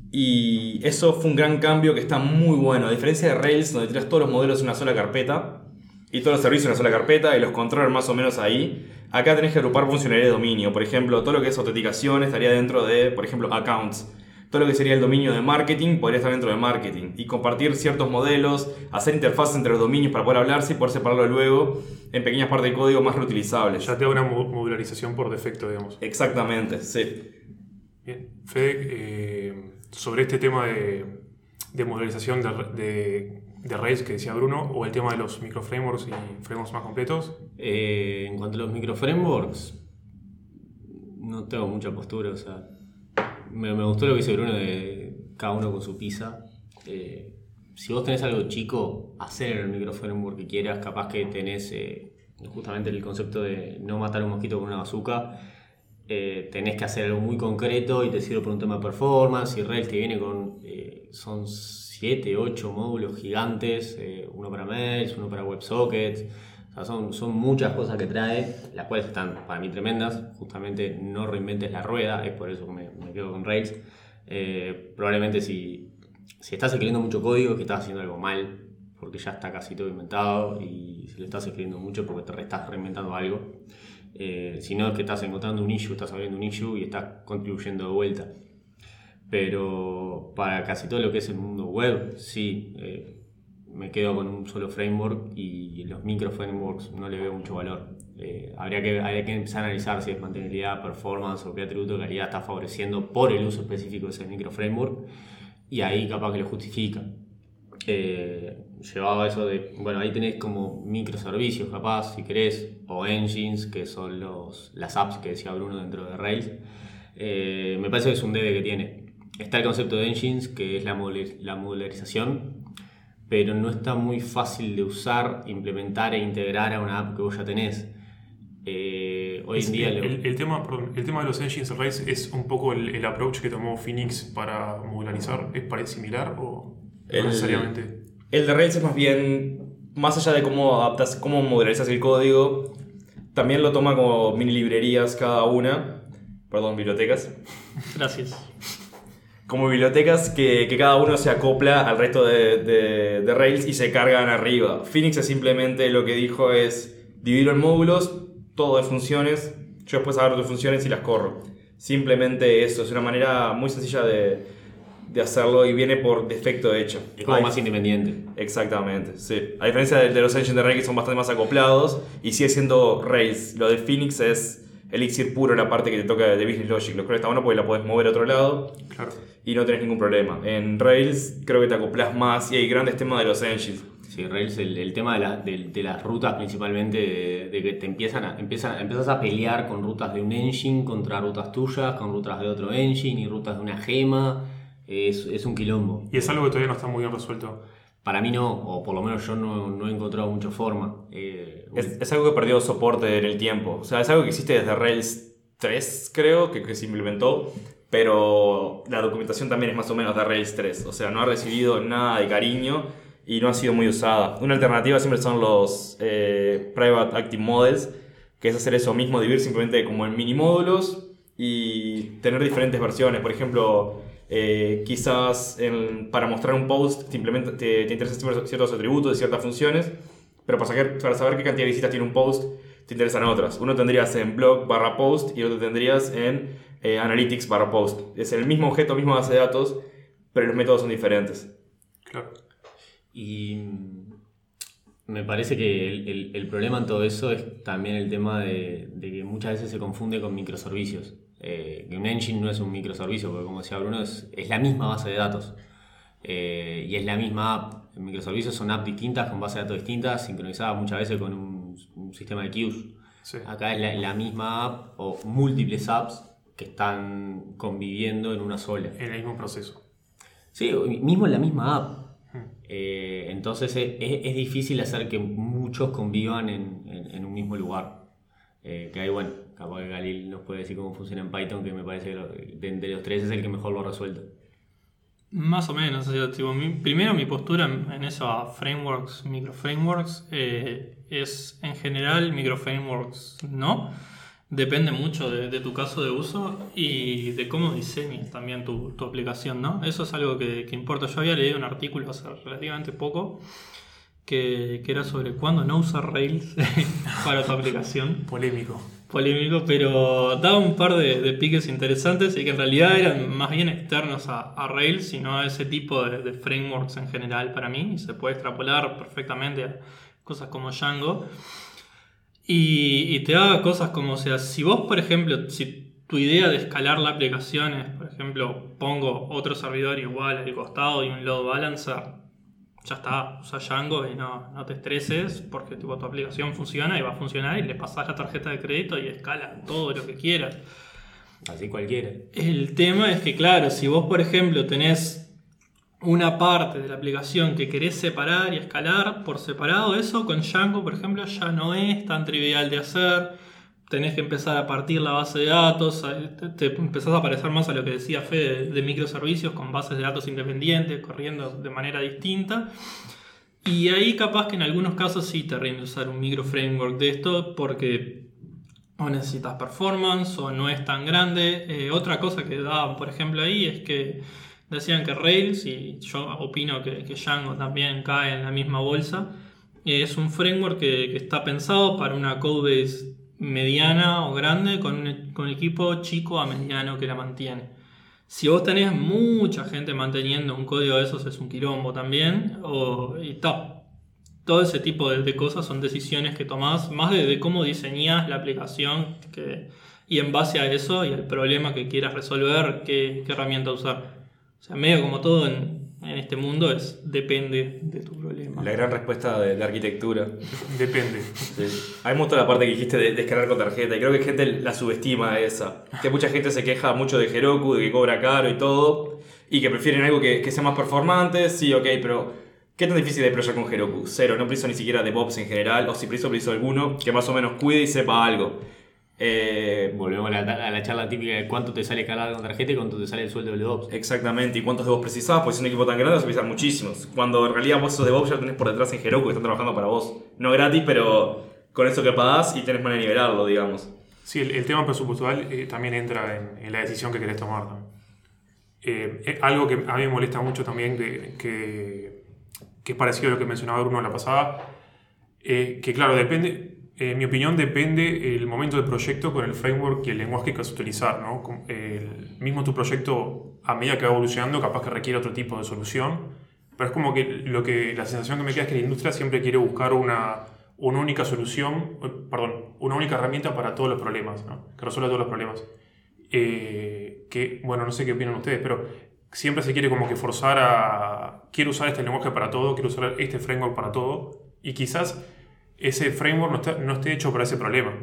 Y eso fue un gran cambio que está muy bueno. A diferencia de Rails, donde tienes todos los modelos en una sola carpeta y todos los servicios en una sola carpeta y los controles más o menos ahí, acá tenés que agrupar funcionalidad de dominio. Por ejemplo, todo lo que es autenticación estaría dentro de, por ejemplo, accounts. Todo lo que sería el dominio de marketing podría estar dentro de marketing. Y compartir ciertos modelos, hacer interfaces entre los dominios para poder hablarse y poder separarlo luego en pequeñas partes del código más reutilizables. Ya te da una mo- modularización por defecto, digamos. Exactamente, sí. Bien. Fede, eh, sobre este tema de, de modularización de, de, Rails que decía Bruno, o el tema de los microframeworks y frameworks más completos, Eh, en cuanto a los microframeworks, no tengo mucha postura, o sea, me, me gustó lo que dice Bruno de cada uno con su pizza. Eh, si vos tenés algo chico, hacer el microframework que quieras, capaz que tenés eh, justamente el concepto de no matar un mosquito con una bazooka, eh, tenés que hacer algo muy concreto y te sirve por un tema de performance y Rails te viene con, son 7, 8 módulos gigantes, eh, uno para mails, uno para WebSockets, o son, son muchas cosas que trae, las cuales están para mí tremendas, justamente no reinventes la rueda, es por eso que me, quedo con Rails. Eh, probablemente si, si estás escribiendo mucho código es que estás haciendo algo mal, porque ya está casi todo inventado y si lo estás escribiendo mucho porque te estás reinventando algo. Eh, si no es que estás encontrando un issue, estás abriendo un issue y estás contribuyendo de vuelta. Pero para casi todo lo que es el mundo web, sí, eh, me quedo con un solo framework y los micro frameworks no le veo mucho valor. Eh, habría, que, habría que empezar a analizar si es mantenibilidad, performance o qué atributo calidad está favoreciendo por el uso específico de ese micro framework y ahí capaz que lo justifica. Eh, llevado a eso de, bueno, ahí tenés como microservicios capaz, si querés, o engines, que son los, las apps que decía Bruno dentro de Rails. Eh, me parece que es un debe que tiene. Está el concepto de engines, que es la, modul- la modularización, pero no está muy fácil de usar, implementar e integrar a una app que vos ya tenés. Eh, hoy Es- en día... el, lo- el- el tema, perdón, el tema de los engines Rails es un poco el, el approach que tomó Phoenix para modularizar. ¿Es pare- similar o no necesariamente? El de Rails es más bien, más allá de cómo adaptas, cómo modularizas el código, también lo toma como mini librerías cada una, perdón, bibliotecas, Gracias. Como bibliotecas que, que cada uno se acopla al resto de, de- de Rails y se cargan arriba. Phoenix es simplemente lo que dijo es dividirlo en módulos, todo de funciones, yo después agarro tus funciones y las corro. Simplemente eso, es una manera muy sencilla de, de hacerlo y viene por defecto hecho. es como más independiente. Exactamente, sí. A diferencia de, los engines de Rails que son bastante más acoplados y sigue siendo Rails. Lo de Phoenix es Elixir puro la parte que te toca de Business Logic. Lo cual está bueno porque la puedes mover a otro lado Claro. Y no tenés ningún problema. En Rails creo que te acoplas más y hay grandes temas de los engines. Sí, Rails, el, el tema de, la- de- de las rutas principalmente, de, de que te empiezan a, empiezan, empiezas a pelear con rutas de un engine contra rutas tuyas, con rutas de otro engine y rutas de una gema, es, es un quilombo. Y es algo que todavía no está muy bien resuelto. Para mí no, o por lo menos yo no, no he encontrado mucha forma. Eh, Es, es algo que perdió soporte en el tiempo. O sea, es algo que existe desde Rails 3, creo, que, que se implementó. Pero la documentación también es más o menos de Rails 3. O sea, no ha recibido nada de cariño y no ha sido muy usada. Una alternativa siempre son los eh, Private Active Models, que es hacer eso mismo, dividir simplemente como en mini módulos y tener diferentes versiones. Por ejemplo, Eh, quizás para mostrar un post te, implementa- te, te interesan ciertos- atributos de ciertas funciones, pero para, saber- para saber qué cantidad de visitas tiene un post, te interesan otras. Uno tendrías en blog barra post y otro tendrías en eh, analytics barra post. Es el mismo objeto, misma base de datos, pero los métodos son diferentes. Claro. Y me parece que el, el- el problema en todo eso es también el tema de, de que muchas veces se confunde con microservicios. Eh, que un engine no es un microservicio, porque como decía Bruno, es, es la misma base de datos. Eh, y es la misma app. En microservicios son apps distintas, con bases de datos distintas, sincronizadas muchas veces con un, un sistema de queues. Sí. Acá es la, la misma app o múltiples apps que están conviviendo en una sola. En el mismo proceso. Sí, mismo en la misma app. Eh, entonces es, es- difícil hacer que muchos convivan en, en- en un mismo lugar. Eh, que ahí, bueno, capaz que Galil nos puede decir cómo funciona en Python, que me parece que de entre los tres es el que mejor lo ha resuelto. Más o menos, o sea, tipo, mi- primero mi postura en, en eso a frameworks, microframeworks, eh, es en general microframeworks no. Depende mucho de, de tu caso de uso y de cómo diseñes también tu, tu aplicación, ¿no? Eso es algo que, que importa. Yo había leído un artículo hace relativamente poco que, que era sobre cuándo no usar Rails para tu aplicación Polémico. polémico, pero daba un par de, de piques interesantes y que en realidad eran más bien externos a, a Rails, sino a ese tipo de, de frameworks en general para mí, y se puede extrapolar perfectamente a cosas como Django. Y, y te da cosas como, o sea, si vos, por ejemplo, si tu idea de escalar la aplicación es, por ejemplo, pongo otro servidor igual al costado y un load balancer, ya está, usa Django y no, no te estreses porque tipo, tu aplicación funciona y va a funcionar y le pasas la tarjeta de crédito y escala todo lo que quieras. Así cualquiera. El tema es que, claro, si vos, por ejemplo, tenés una parte de la aplicación que querés separar y escalar por separado, eso con Django, por ejemplo, ya no es tan trivial de hacer. Tenés que empezar a partir la base de datos, te, empezás a parecer más a lo que decía Fede de, de microservicios con bases de datos independientes, corriendo de manera distinta. Y ahí capaz que en algunos casos sí te rinde usar un micro framework de esto porque o necesitas performance o no es tan grande. Eh, otra cosa que daban, por ejemplo, ahí es que decían que Rails, y yo opino que, que Django también cae en la misma bolsa, eh, es un framework que, que está pensado para una codebase mediana o grande con un, con un equipo chico a mediano que la mantiene. Si vos tenés mucha gente manteniendo un código de esos es un quilombo también, o, y ta, todo ese tipo de, de cosas son decisiones que tomás, más de, de cómo diseñás la aplicación que, y en base a eso y al problema que quieras resolver, qué, qué herramienta usar. O sea, medio como todo en, en este mundo es depende de tu problema. La gran respuesta de la arquitectura. Depende. Sí. A mí me gustó la parte que dijiste de, de escalar con tarjeta y creo que gente la subestima esa. Que mucha gente se queja mucho de Heroku, de que cobra caro y todo, y que prefieren algo que, que sea más performante, sí, ok, pero ¿qué tan difícil es deployar con Heroku? Cero, no preciso ni siquiera DevOps en general, o si preciso, preciso alguno que más o menos cuide y sepa algo. Eh, Volvemos a la, a la charla típica de cuánto te sale escalar con tarjeta y cuánto te sale el sueldo de DevOps. Exactamente, y cuántos DevOps precisás, pues si es un equipo tan grande vas a precisar muchísimos. Cuando en realidad vos esos DevOps ya tenés por detrás en Heroku que están trabajando para vos. No gratis, pero con eso que pagás y tenés manera de nivelarlo, digamos. Sí, el, el tema presupuestal eh, también entra en, en la decisión que querés tomar. ¿no? Eh, eh, algo que a mí me molesta mucho también, que, que, que es parecido a lo que mencionaba Bruno la pasada, eh, que claro, depende, eh, en mi opinión depende el momento del proyecto con el framework y el lenguaje que vas a utilizar. ¿no? El mismo tu proyecto, a medida que va evolucionando, capaz que requiere otro tipo de solución, pero es como que, lo que la sensación que me queda es que la industria siempre quiere buscar una, una única solución, eh, perdón, una única herramienta para todos los problemas, ¿no? que resuelva todos los problemas. Eh, que, bueno, no sé qué opinan ustedes, pero siempre se quiere como que forzar a, quiero usar este lenguaje para todo, quiero usar este framework para todo, y quizás ese framework no, está- no esté hecho para ese problema.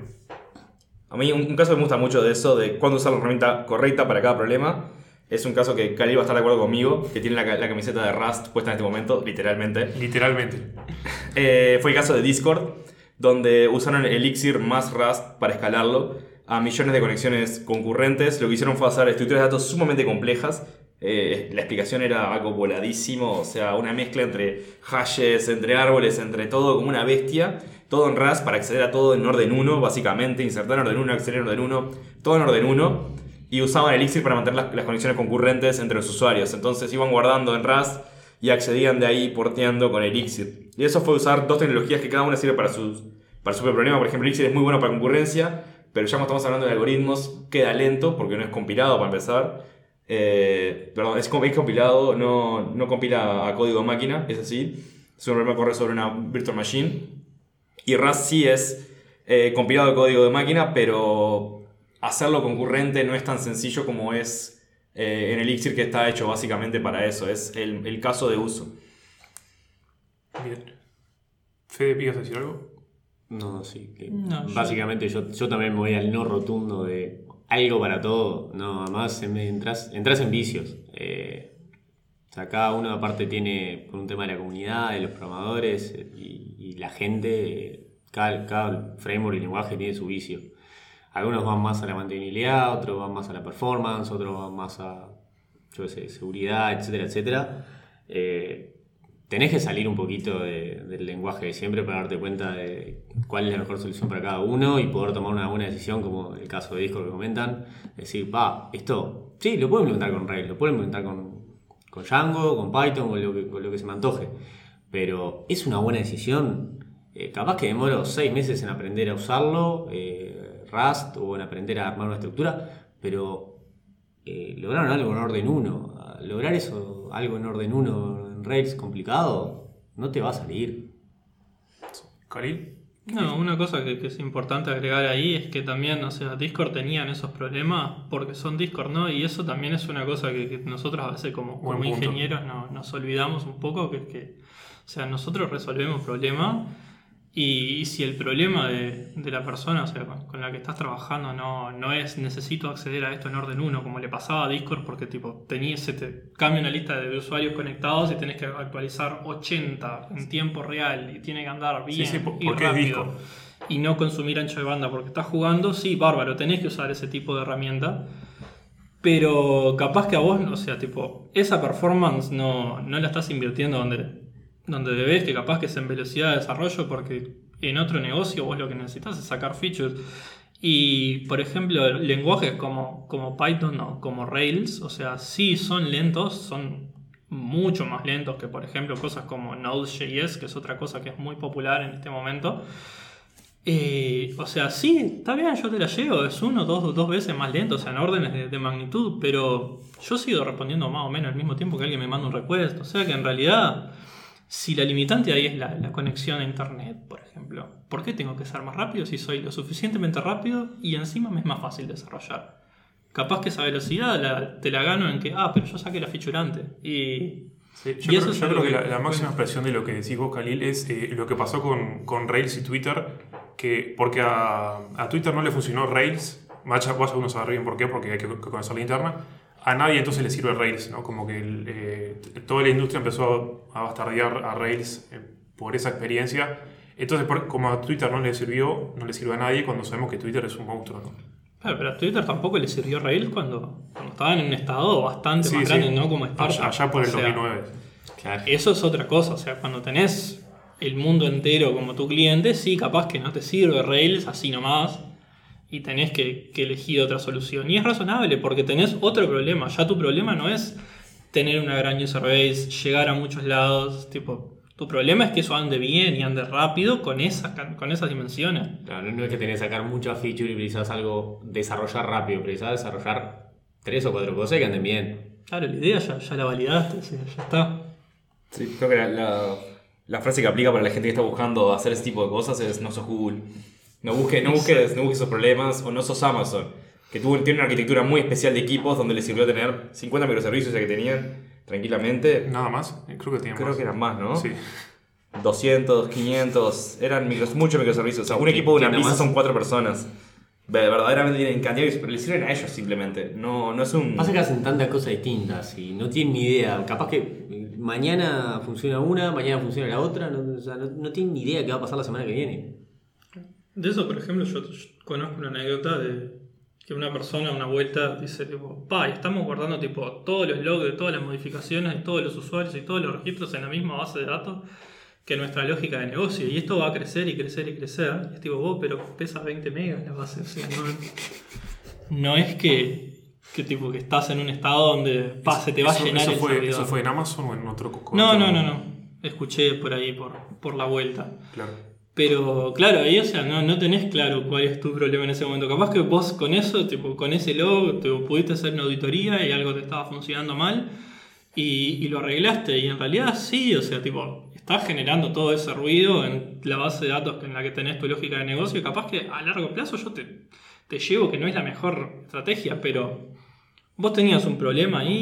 A mí un, un caso que me gusta mucho de eso, de cuándo usar la herramienta correcta para cada problema, es un caso que Cali va a estar de acuerdo conmigo, que tiene la, la camiseta de Rust puesta en este momento, literalmente. Literalmente. Eh, fue el caso de Discord, donde usaron Elixir más Rust para escalarlo a millones de conexiones concurrentes. Lo que hicieron fue hacer estructuras de datos sumamente complejas. Eh, la explicación era algo voladísimo, o sea, una mezcla entre hashes, entre árboles, entre todo, como una bestia. Todo en Rust para acceder a todo en orden 1, básicamente. Insertar en orden 1, acceder en orden 1, todo en orden 1. y usaban Elixir para mantener las, conexiones concurrentes entre los usuarios. Entonces iban guardando en Rust y accedían de ahí porteando con Elixir. Y eso fue usar dos tecnologías que cada una sirve para, sus, para su problema. Por ejemplo, Elixir es muy bueno para concurrencia, pero ya cuando estamos hablando de algoritmos queda lento porque no es compilado para empezar. Eh, perdón, es, com- es compilado, no, no compila a código de máquina, es así. Es un problema que corre sobre una virtual machine. Y Rust sí es eh, compilado a código de máquina, pero hacerlo concurrente no es tan sencillo como es eh, en Elixir, que está hecho básicamente para eso. Es el, el caso de uso. Bien. Fede, ¿pidas decir algo? No, sí. que No, yo- básicamente yo... Yo, también me voy al no rotundo de algo para todo. No, además en- entras, entras en vicios. Eh, o sea, cada uno aparte tiene, por un tema de la comunidad, de los programadores eh, y, la gente, eh, cada, cada framework y lenguaje tiene su vicio. Algunos van más a la mantenibilidad, otros van más a la performance, otros van más a, seguridad, etcétera, etcétera. Eh, tenés que salir un poquito de- del lenguaje de siempre para darte cuenta de cuál es la mejor solución para cada uno y poder tomar una buena decisión, como el caso de Discord que comentan. Decir, va, esto, sí, lo puedo implementar con Rails, lo puedo implementar con, con Django, con Python, con lo, que, con lo que se me antoje. Pero es una buena decisión. Eh, capaz que demoro seis meses en aprender a usarlo, eh, Rust, o en aprender a armar una estructura, pero eh, lograron algo en orden 1. Lograr eso, algo en orden 1 Rails complicado, no te va a salir. Khalil. No, una cosa que, que es importante agregar ahí es que también, o sea, Discord tenían esos problemas porque son Discord, ¿no? Y eso también es una cosa que, que nosotros a veces como, ingenieros no- nos olvidamos un poco, que es que, o sea, nosotros resolvemos problemas y, y si el problema de, de la persona, o sea, con, con la que estás trabajando no, no es necesito acceder a esto en orden 1, como le pasaba a Discord, porque tipo, tenía, se te cambia una lista de usuarios conectados y tenés que actualizar 80 en tiempo real y tiene que andar bien sí, por- y rápido y no consumir ancho de banda porque estás jugando, sí, bárbaro, tenés que usar ese tipo de herramienta. Pero capaz que a vos, o sea, tipo, esa performance no, no la estás invirtiendo donde, donde debes, que capaz que es en velocidad de desarrollo, porque en otro negocio vos lo que necesitas es sacar features. Y, por ejemplo, lenguajes como, como Python o como Rails, o sea, sí son lentos, son mucho más lentos que, por ejemplo, cosas como Node.js, que es otra cosa que es muy popular en este momento. Eh, o sea, sí, está bien, yo te la llevo, es uno, dos, dos veces más lento, o sea, en órdenes de, de magnitud, pero yo sigo respondiendo más o menos al mismo tiempo que alguien me manda un request. O sea que en realidad, si la limitante ahí es la, la conexión a internet, por ejemplo, ¿por qué tengo que ser más rápido si soy lo suficientemente rápido y encima me es más fácil desarrollar? Capaz que esa velocidad la- te la gano en que, ah, pero yo saqué la feature antes. Y Sí, Y yo creo, eso es yo algo creo que, que- la, la máxima expresión de lo que decís vos, Khalil, es eh, lo que pasó con, con Rails y Twitter, que porque a, a Twitter no le funcionó Rails, vaya, vaya uno saber bien por qué, porque hay que conocer la interna, a nadie entonces le sirve Rails, ¿no? Como que el, eh, toda la industria empezó a bastardear a Rails eh, por esa experiencia. Entonces, por- como a Twitter no le sirvió, no le sirve a nadie cuando sabemos que Twitter es un monstruo, ¿no? Claro, pero a Twitter tampoco le sirvió Rails cuando, cuando estaba en un estado bastante Sí, más sí. grande, ¿no? Como. Allá, allá por el O sea, 2009. Claro. Eso es otra cosa, o sea, cuando tenés el mundo entero como tu cliente, sí, capaz que no te sirve Rails así nomás y tenés que, que elegir otra solución. Y es razonable porque tenés otro problema, ya tu problema no es tener una gran user base, llegar a muchos lados, tipo, tu problema es que eso ande bien y ande rápido con esas, con esas dimensiones. Claro, no es que tenés que sacar muchas features y precisás algo, desarrollar rápido, precisás desarrollar tres o cuatro cosas que anden bien. Claro, la idea ya, ya la validaste, sí, ya está. Sí, creo que la, la- la frase que aplica para la gente que está buscando hacer ese tipo de cosas es no sos Google. No busques, no busques, no busques esos problemas o no sos Amazon. Que tuvo, tiene una arquitectura muy especial de equipos donde les sirvió tener 50 microservicios ya que tenían tranquilamente. Nada más, creo que tenía Creo más. que eran más, ¿no? Sí. 200, 500, eran micros, muchos microservicios. O sea, un equipo de una ¿Tiene pizza más? son cuatro personas. Ve- Verdaderamente tienen cantidad de pero le sirven a ellos simplemente. No, no es un. Pasa que hacen tantas cosas distintas y no tienen ni idea. Capaz que eh, mañana funciona una, mañana funciona la otra, no, o sea, no, no tienen ni idea qué va a pasar la semana que viene. De eso, por ejemplo, yo, yo conozco una anécdota de que una persona una vuelta dice tipo, pa, y estamos guardando tipo todos los logs de todas las modificaciones de todos los usuarios y todos los registros en la misma base de datos que nuestra lógica de negocio. Y esto va a crecer y crecer y crecer. Y es tipo, vos, pero pesa 20 megas la base. O sea, no, no es que que tipo que estás en un estado donde pa, se te va Eso- a llenar eso el fue, servidor. ¿Eso fue en Amazon o en otro No, no, no, no. Escuché por ahí, por, por la vuelta. Claro. Pero claro, ahí o sea, no, no tenés claro cuál es tu problema en ese momento. Capaz que vos con eso, tipo, con ese logo, te pudiste hacer una auditoría y algo te estaba funcionando mal y, y lo arreglaste. Y en realidad sí, o sea, tipo, estás generando todo ese ruido en la base de datos en la que tenés tu lógica de negocio. Capaz que a largo plazo yo te, te llevo que no es la mejor estrategia, pero vos tenías un problema ahí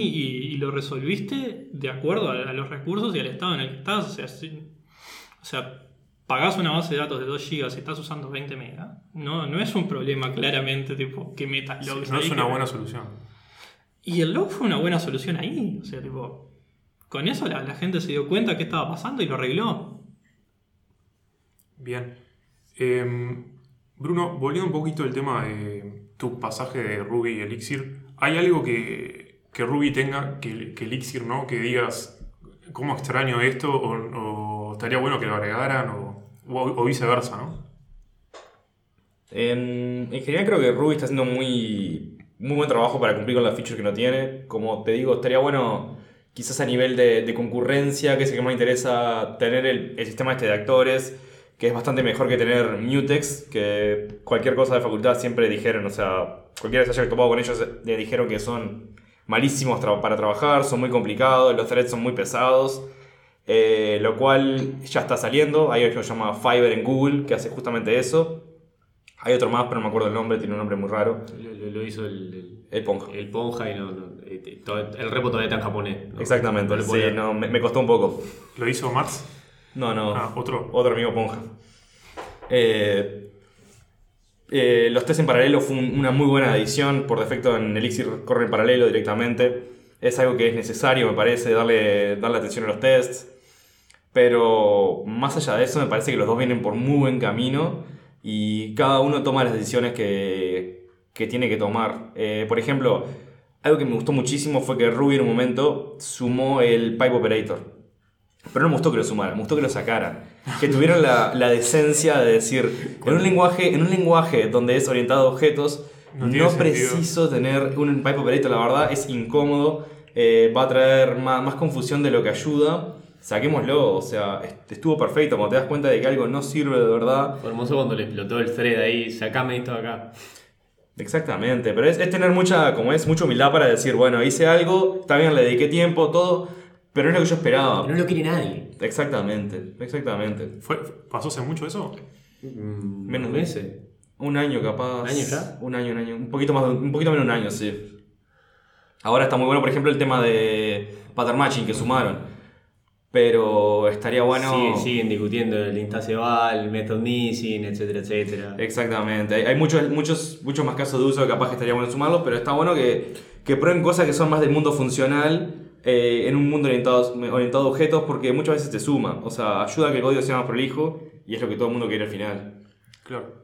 y, lo resolviste de acuerdo a, a los recursos y al estado en el que estás. O sea, sí- o sea, pagás una base de datos de 2 GB y estás usando 20 megas. No, no es un problema claramente tipo que metas logs No es una que- buena solución. Y el log fue una buena solución ahí. O sea, tipo, con eso la, la gente se dio cuenta qué estaba pasando y lo arregló. Bien. Em, Bruno, volviendo un poquito al tema de tu pasaje de Ruby y Elixir, ¿hay algo que, que Ruby tenga que, que Elixir no? Que digas, ¿cómo extraño esto? O, o estaría bueno que lo agregaran, o, o- o viceversa, ¿no? En, en general creo que Ruby está haciendo muy, muy buen trabajo para cumplir con las features que no tiene. Como te digo, estaría bueno quizás a nivel de, de concurrencia, que es el que más interesa, tener el, el sistema este de actores, que es bastante mejor que tener Mutex, que cualquier cosa de facultad siempre dijeron, o sea, cualquiera que se haya topado con ellos le dijeron que son malísimos tra- para trabajar, son muy complicados, los threads son muy pesados. Eh, lo cual ya está saliendo. Hay algo que se llama Fiverr en Google que hace justamente eso. Hay otro más, pero no me acuerdo el nombre, tiene un nombre muy raro. Lo, lo- lo hizo el, El Ponja. el, Ponja y no, no, eh, todo- el repo todavía está en japonés. ¿no? Exactamente, sí, podía- no, me, me costó un poco. ¿Lo hizo Mats? No, no. Ah, otro. Otro amigo Ponja. Eh, eh, los test en paralelo fue un- una muy buena adición. Por defecto en Elixir corre en paralelo directamente. Es algo que es necesario, me parece, darle, darle atención a los tests. Pero más allá de eso, me parece que los dos vienen por muy buen camino y cada uno toma las decisiones que, que tiene que tomar. Eh, por ejemplo, algo que me gustó muchísimo fue que Ruby en un momento sumó el Pipe Operator. Pero no me gustó que lo sumaran, me gustó que lo sacaran. Que tuvieron la, la decencia de decir, en un, lenguaje, en un lenguaje donde es orientado a objetos, No no, tiene sentido. preciso tener un Pipe Operator, la verdad, es incómodo, eh, va a traer más, más confusión de lo que ayuda. Saquémoslo, o sea, est- estuvo perfecto. Cuando te das cuenta de que algo no sirve de verdad, Fue hermoso cuando le explotó el thread ahí, sacame esto de acá. Exactamente, pero es, es tener mucha, como es, mucha humildad para decir, bueno, hice algo, está bien, le dediqué tiempo, todo, pero no es lo que yo esperaba. No lo quiere nadie. Exactamente, exactamente. ¿Fue, ¿Pasó hace mucho eso? Mm, Menos un meses. Un año capaz. ¿Un año ya? Un año, un año. Un poquito más, un poquito menos de un año, sí. Ahora está muy bueno, por ejemplo, el tema de pattern matching que sumaron. Pero estaría bueno. Siguen, siguen discutiendo el instancia val, method missing, etcétera, etcétera. Exactamente. Hay, hay muchos, muchos, muchos más casos de uso que capaz que estaría bueno sumarlos, pero está bueno que, que prueben cosas que son más del mundo funcional eh, en un mundo orientado, orientado a objetos porque muchas veces te suma. O sea, ayuda a que el código sea más prolijo y es lo que todo el mundo quiere al final. Claro.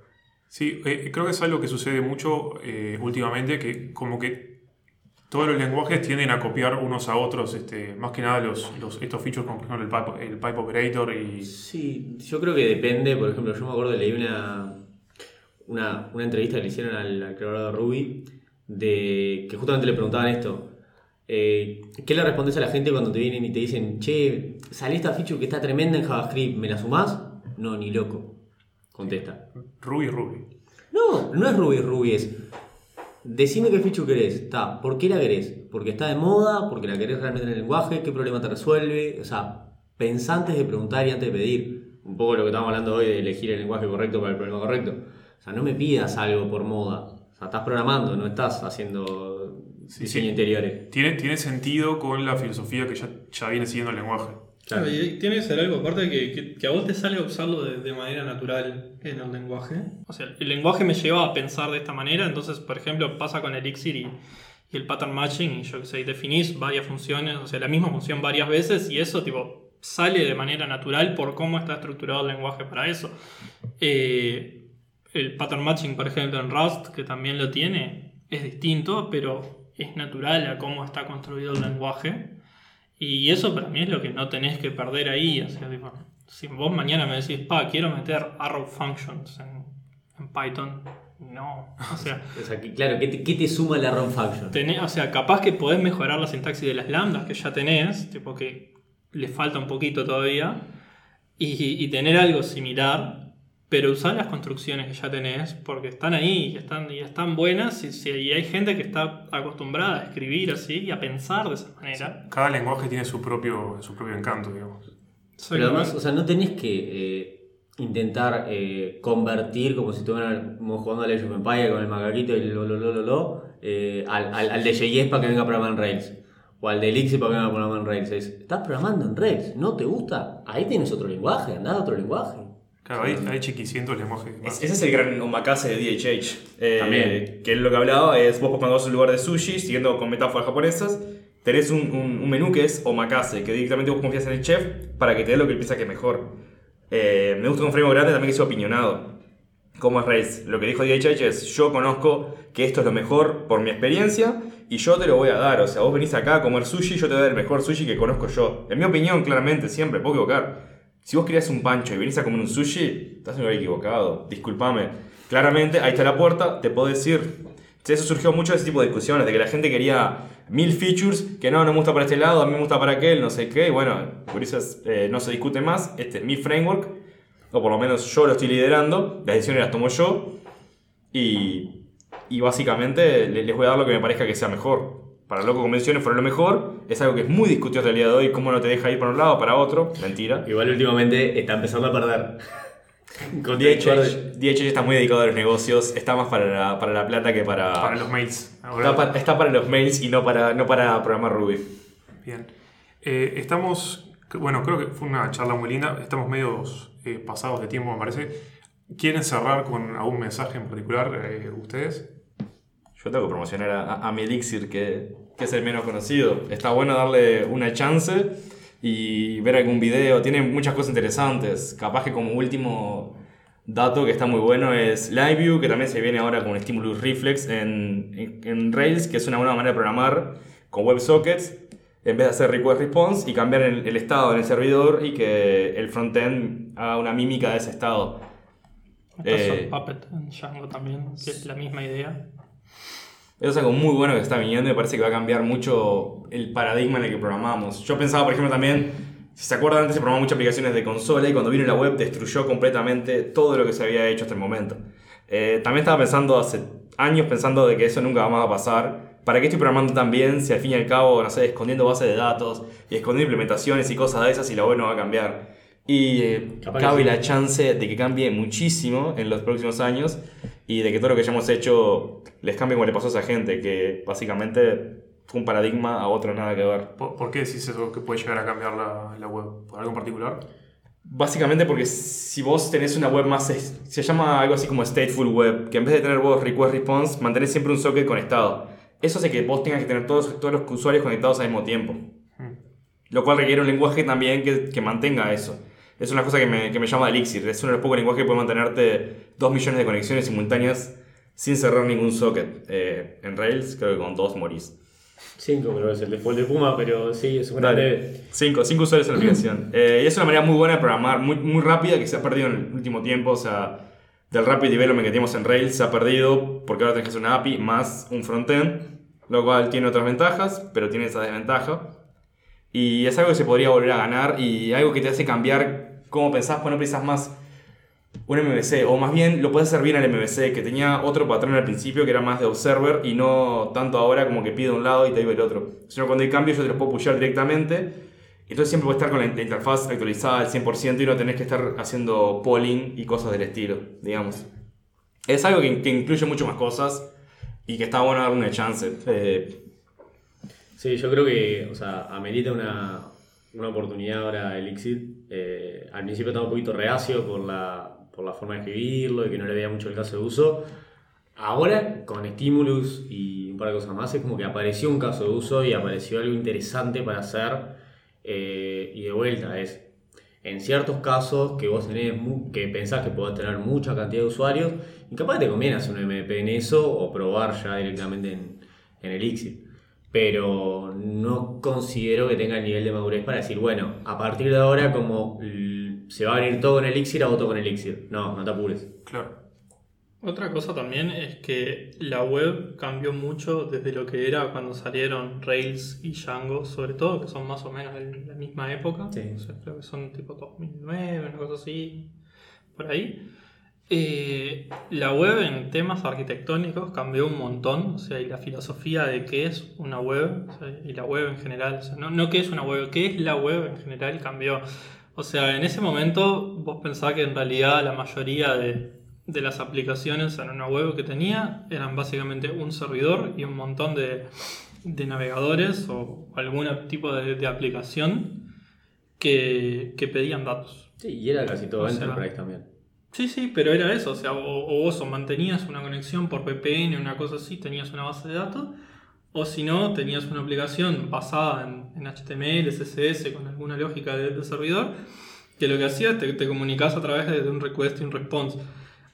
Sí, eh, creo que es algo que sucede mucho eh, últimamente, que como que todos los lenguajes tienden a copiar unos a otros, este, más que nada los, los, estos features como por ejemplo el pipe, el pipe operator y... Sí, yo creo que depende, por ejemplo, yo me acuerdo leí una, una, una entrevista que le hicieron al, al creador de Ruby, de que justamente le preguntaban esto. eh, ¿Qué le respondes a la gente cuando te vienen y te dicen, che, sale esta feature que está tremenda en JavaScript, ¿me la sumás? No, ni loco. Contesta. Ruby, Ruby. No, no es Ruby, Ruby es. Decime qué feature querés. Está, ¿por qué la querés? Porque está de moda, porque la querés realmente en el lenguaje, qué problema te resuelve. O sea, pensá antes de preguntar y antes de pedir. Un poco lo que estamos hablando hoy de elegir el lenguaje correcto para el problema correcto. O sea, no me pidas algo por moda. O sea, estás programando, no estás haciendo diseño sí. interiores. Tiene, tiene sentido con la filosofía que ya, ya viene siguiendo el lenguaje. Claro, y tiene que ser algo aparte que, que, que a vos te salga usarlo de, de manera natural en el lenguaje. O sea, el lenguaje me lleva a pensar de esta manera, entonces, por ejemplo, pasa con Elixir y, y el pattern matching, y yo que sé, y definís varias funciones, o sea, la misma función varias veces, y eso, tipo, sale de manera natural por cómo está estructurado el lenguaje para eso. Eh, el pattern matching, por ejemplo, en Rust, que también lo tiene, es distinto, pero es natural a cómo está construido el lenguaje. Y eso para mí es lo que no tenés que perder ahí. O sea, tipo, si vos mañana me decís, pa, quiero meter arrow functions en, en Python, no. O sea, O sea, que, claro, ¿qué te, qué te suma la ROM function? tenés- o sea, capaz que podés mejorar la sintaxis de las lambdas que ya tenés, tipo que le falta un poquito todavía, y, y tener algo similar, pero usar las construcciones que ya tenés, porque están ahí y están, y están buenas, y, si- y hay gente que está acostumbrada a escribir así y a pensar de esa manera. Cada lenguaje tiene su propio, su propio encanto, digamos. Pero además, o sea, no tenés que eh, intentar eh, convertir como si estuviéramos jugando a Age of Empire con el macaquito y lo, lo, lo, lo, lo, eh, al, al, al de JS para que venga a programar en Rails. O al de Elixir para que venga a programar en Rails. Es, estás programando en Rails, ¿no te gusta? Ahí tienes otro lenguaje, andá a otro lenguaje. Claro, hay, hay chiquicientos lenguajes. Es- ese es el gran omakase de DHH. eh, También. Que es lo que hablaba, es vos a un lugar de sushi, siguiendo con metáforas japonesas, tenés un, un- un menú que es omakase, que directamente vos confías en el chef para que te dé lo que él piensa que es mejor. Eh, me gusta un framework grande también que sea opinionado. Como es Rails. Lo que dijo DHH es, yo conozco que esto es lo mejor por mi experiencia y yo te lo voy a dar. O sea, vos venís acá a comer sushi, yo te voy a dar el mejor sushi que conozco yo. En mi opinión, claramente, siempre, puedo equivocar. Si vos querías un pancho y venís a comer un sushi, estás en lugar equivocado. Discúlpame. Claramente, ahí está la puerta, te puedo decir. Eso surgió mucho de ese tipo de discusiones, de que la gente quería mil features, que no, no me gusta para este lado, a mí me gusta para aquel, no sé qué. Y bueno, por eso es, eh, no se discute más. Este es mi framework, o por lo menos yo lo estoy liderando, las decisiones las tomo yo. Y, y básicamente le- les voy a dar lo que me parezca que sea mejor. Para loco convenciones fueron lo mejor. Es algo que es muy discutido hasta el día de hoy. ¿Cómo no te deja ir para un lado o para otro? Mentira. Igual últimamente está empezando a perder. Con DHH, DHH está muy dedicado a los negocios. Está más para la, para la plata que para. Para los mails. Ahora- está, para, está para los mails y no para, no para programar Ruby. Bien. Eh, estamos, bueno, creo que fue una charla muy linda. Estamos medios eh, pasados de tiempo, me parece. ¿Quieren cerrar con algún mensaje en particular eh, ustedes? Yo tengo que promocionar a, a- a mi Elixir, que, que es el menos conocido. Está bueno darle una chance y ver algún video. Tiene muchas cosas interesantes. Capaz que como último dato que está muy bueno es LiveView, que también se viene ahora con Stimulus Reflex en, en- en Rails, que es una buena manera de programar con WebSockets. En vez de hacer request response y cambiar el, el estado en el servidor y que el frontend haga una mímica de ese estado. Está Eh, Puppet en Django también, que es la misma idea. Eso es algo muy bueno que está viniendo y me parece que va a cambiar mucho el paradigma en el que programamos. Yo pensaba, por ejemplo, también, si se acuerdan, antes se programaban muchas aplicaciones de consola y cuando vino la web destruyó completamente todo lo que se había hecho hasta el momento. Eh, también estaba pensando hace años pensando de que eso nunca más va a pasar. ¿Para qué estoy programando tan bien si al fin y al cabo, no sé, escondiendo bases de datos y escondiendo implementaciones y cosas de esas y la web no va a cambiar? Y eh, cabe sí. la chance de que cambie muchísimo en los próximos años y de que todo lo que hayamos hecho les cambie como le pasó a esa gente, que básicamente fue un paradigma a otro nada que ver. ¿Por, por qué decís eso que puede llegar a cambiar la, la web? ¿Por algo en particular? Básicamente porque si vos tenés una web más, se llama algo así como stateful web, que en vez de tener vos request response, mantenés siempre un socket conectado. Eso hace que vos tengas que tener todos, todos los usuarios conectados al mismo tiempo. Lo cual requiere un lenguaje también que, que mantenga eso. Es una cosa que me, que me llama Elixir. Es uno de los pocos lenguajes que puede mantenerte 2 millones de conexiones simultáneas sin cerrar ningún socket. Eh, en Rails creo que con dos morís. 5 creo que es el default de Puma, pero sí, es un gran Dale. leve. Cinco, cinco usuarios en la aplicación. Eh, y es una manera muy buena de programar, muy, muy rápida, que se ha perdido en el último tiempo. O sea, del rapid development que teníamos en Rails se ha perdido porque ahora tenés que hacer una API más un frontend, lo cual tiene otras ventajas, pero tiene esa desventaja. Y es algo que se podría volver a ganar y algo que te hace cambiar cómo pensás, pues no pensás más un MVC, o más bien lo puedes hacer bien al MVC, que tenía otro patrón al principio que era más de observer y no tanto ahora como que pide un lado y te iba el otro. Sino cuando hay cambios yo te los puedo pushear directamente, entonces siempre puedes estar con la, interfaz actualizada al 100% y no tenés que estar haciendo polling y cosas del estilo, digamos. Es algo que, que incluye mucho más cosas y que está bueno darle una chance. Eh, Sí, yo creo que, o sea, amerita una, una oportunidad ahora Elixir. Eh, al principio estaba un poquito reacio por la, por la forma de escribirlo y que no le veía mucho el caso de uso. Ahora, con Stimulus y un par de cosas más, es como que apareció un caso de uso y apareció algo interesante para hacer. eh, y de vuelta, es en ciertos casos que vos tenés que pensás que podés tener mucha cantidad de usuarios, y capaz te conviene hacer un MP en eso o probar ya directamente en, en Elixir. Pero no considero que tenga el nivel de madurez para decir, bueno, a partir de ahora, como se va a venir todo con Elixir, hago todo con Elixir. No, no te apures. Claro. Otra cosa también es que la web cambió mucho desde lo que era cuando salieron Rails y Django, sobre todo, que son más o menos de la misma época. Sí. O sea, creo que son tipo 2009, una cosa así, por ahí. Eh, la web en temas arquitectónicos cambió un montón, o sea, y la filosofía de qué es una web, o sea, y la web en general, o sea, no, no qué es una web, qué es la web en general cambió. O sea, en ese momento vos pensás que en realidad la mayoría de, de las aplicaciones en una web que tenía eran básicamente un servidor y un montón de, de navegadores o algún tipo de, de aplicación que, que pedían datos. Sí, y era casi todo O sea, Enterprise también. Sí, sí, pero era eso, o sea, o, o vos o mantenías una conexión por VPN, una cosa así, tenías una base de datos, o si no, tenías una aplicación basada en, HTML, CSS, con alguna lógica de, de servidor, que lo que hacía te, te comunicas a través de, un request y un response.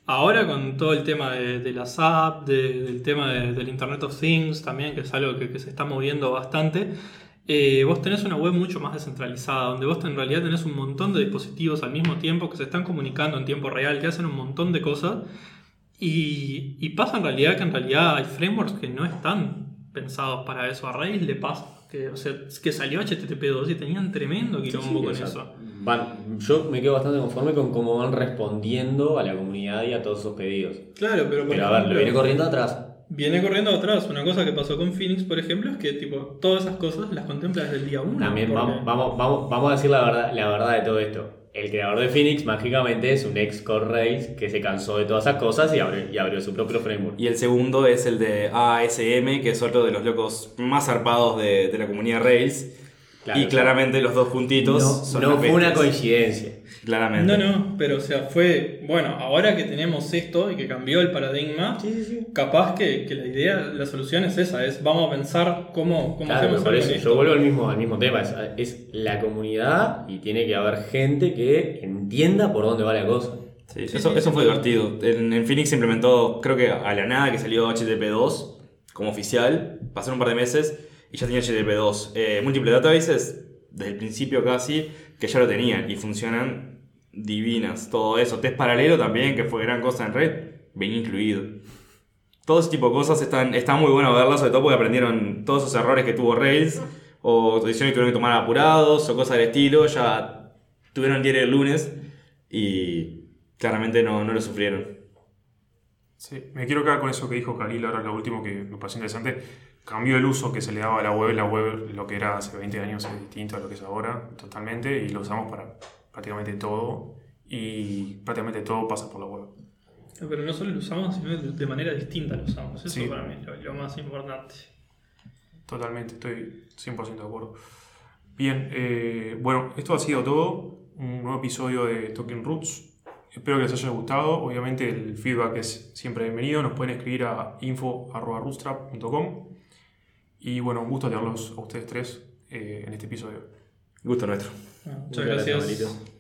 Ahora con todo el tema de, de las apps, de- del tema de- del Internet of Things también, que es algo que, se está moviendo bastante, eh, vos tenés una web mucho más descentralizada, donde vos en realidad tenés un montón de dispositivos al mismo tiempo que se están comunicando en tiempo real, que hacen un montón de cosas. Y pasa en realidad que en realidad hay frameworks que no están pensados para eso. A Rails le pasa. Que, o sea, que salió HTTP2 y tenían tremendo quilombo Sí, sí, con eso. van- yo me quedo bastante conforme con cómo van respondiendo a la comunidad y a todos esos pedidos. Claro, pero por Pero a ver, lo viene corriendo atrás. viene corriendo atrás. Una cosa que pasó con Phoenix, por ejemplo, es que tipo, todas esas cosas las contempla desde el día 1. También vamos, vamos, vamos, vamos a decir la verdad, la verdad de todo esto. El creador de Phoenix mágicamente es un ex Core Rails que se cansó de todas esas cosas y abrió, y abrió su propio framework. Y el segundo es el de ASM, que es otro de los locos más zarpados de, de la comunidad Rails. Claro, y claramente los dos juntitos no, son no fue una coincidencia. Claramente. No, no, pero o sea, fue. Bueno, ahora que tenemos esto y que cambió el paradigma, capaz que, que la idea, la solución es esa: es vamos a pensar cómo, cómo Claro, hacemos por eso con yo esto. vuelvo al mismo, al mismo tema. Es, es la comunidad y tiene que haber gente que entienda por dónde va la cosa. Sí, Sí, eso, sí, eso sí. fue divertido. En, en Phoenix se implementó, creo que a la nada que salió HTTP2 como oficial, pasaron un par de meses y ya tenía HTTP2. Eh, múltiples databases, desde el principio casi, que ya lo tenían y funcionan divinas. Todo eso. Test paralelo también, que fue gran cosa en red, venía incluido. Todo ese tipo de cosas están, está muy bueno verlas, sobre todo porque aprendieron todos esos errores que tuvo Rails, o decisiones que tuvieron que tomar apurados, o cosas del estilo. Ya tuvieron el diario el lunes y claramente no, no lo sufrieron. Sí, me quiero quedar con eso que dijo Khalil ahora, lo último que me pareció interesante. Cambió el uso que se le daba a la web. La web, lo que era hace 20 años, es distinto a lo que es ahora, totalmente, y lo usamos para prácticamente todo. Y prácticamente todo pasa por la web. Pero no solo lo usamos, sino de, manera distinta lo usamos. Eso Sí. para mí es lo, lo más importante. Totalmente, estoy 100% de acuerdo. Bien, eh, bueno, esto ha sido todo. Un nuevo episodio de Talking Roots. Espero que les haya gustado. Obviamente el feedback es siempre bienvenido. Nos pueden escribir a info.rootstrap.com. Y bueno, un gusto tenerlos a ustedes tres eh, en este episodio. Gusto nuestro. Bueno, muchas gracias.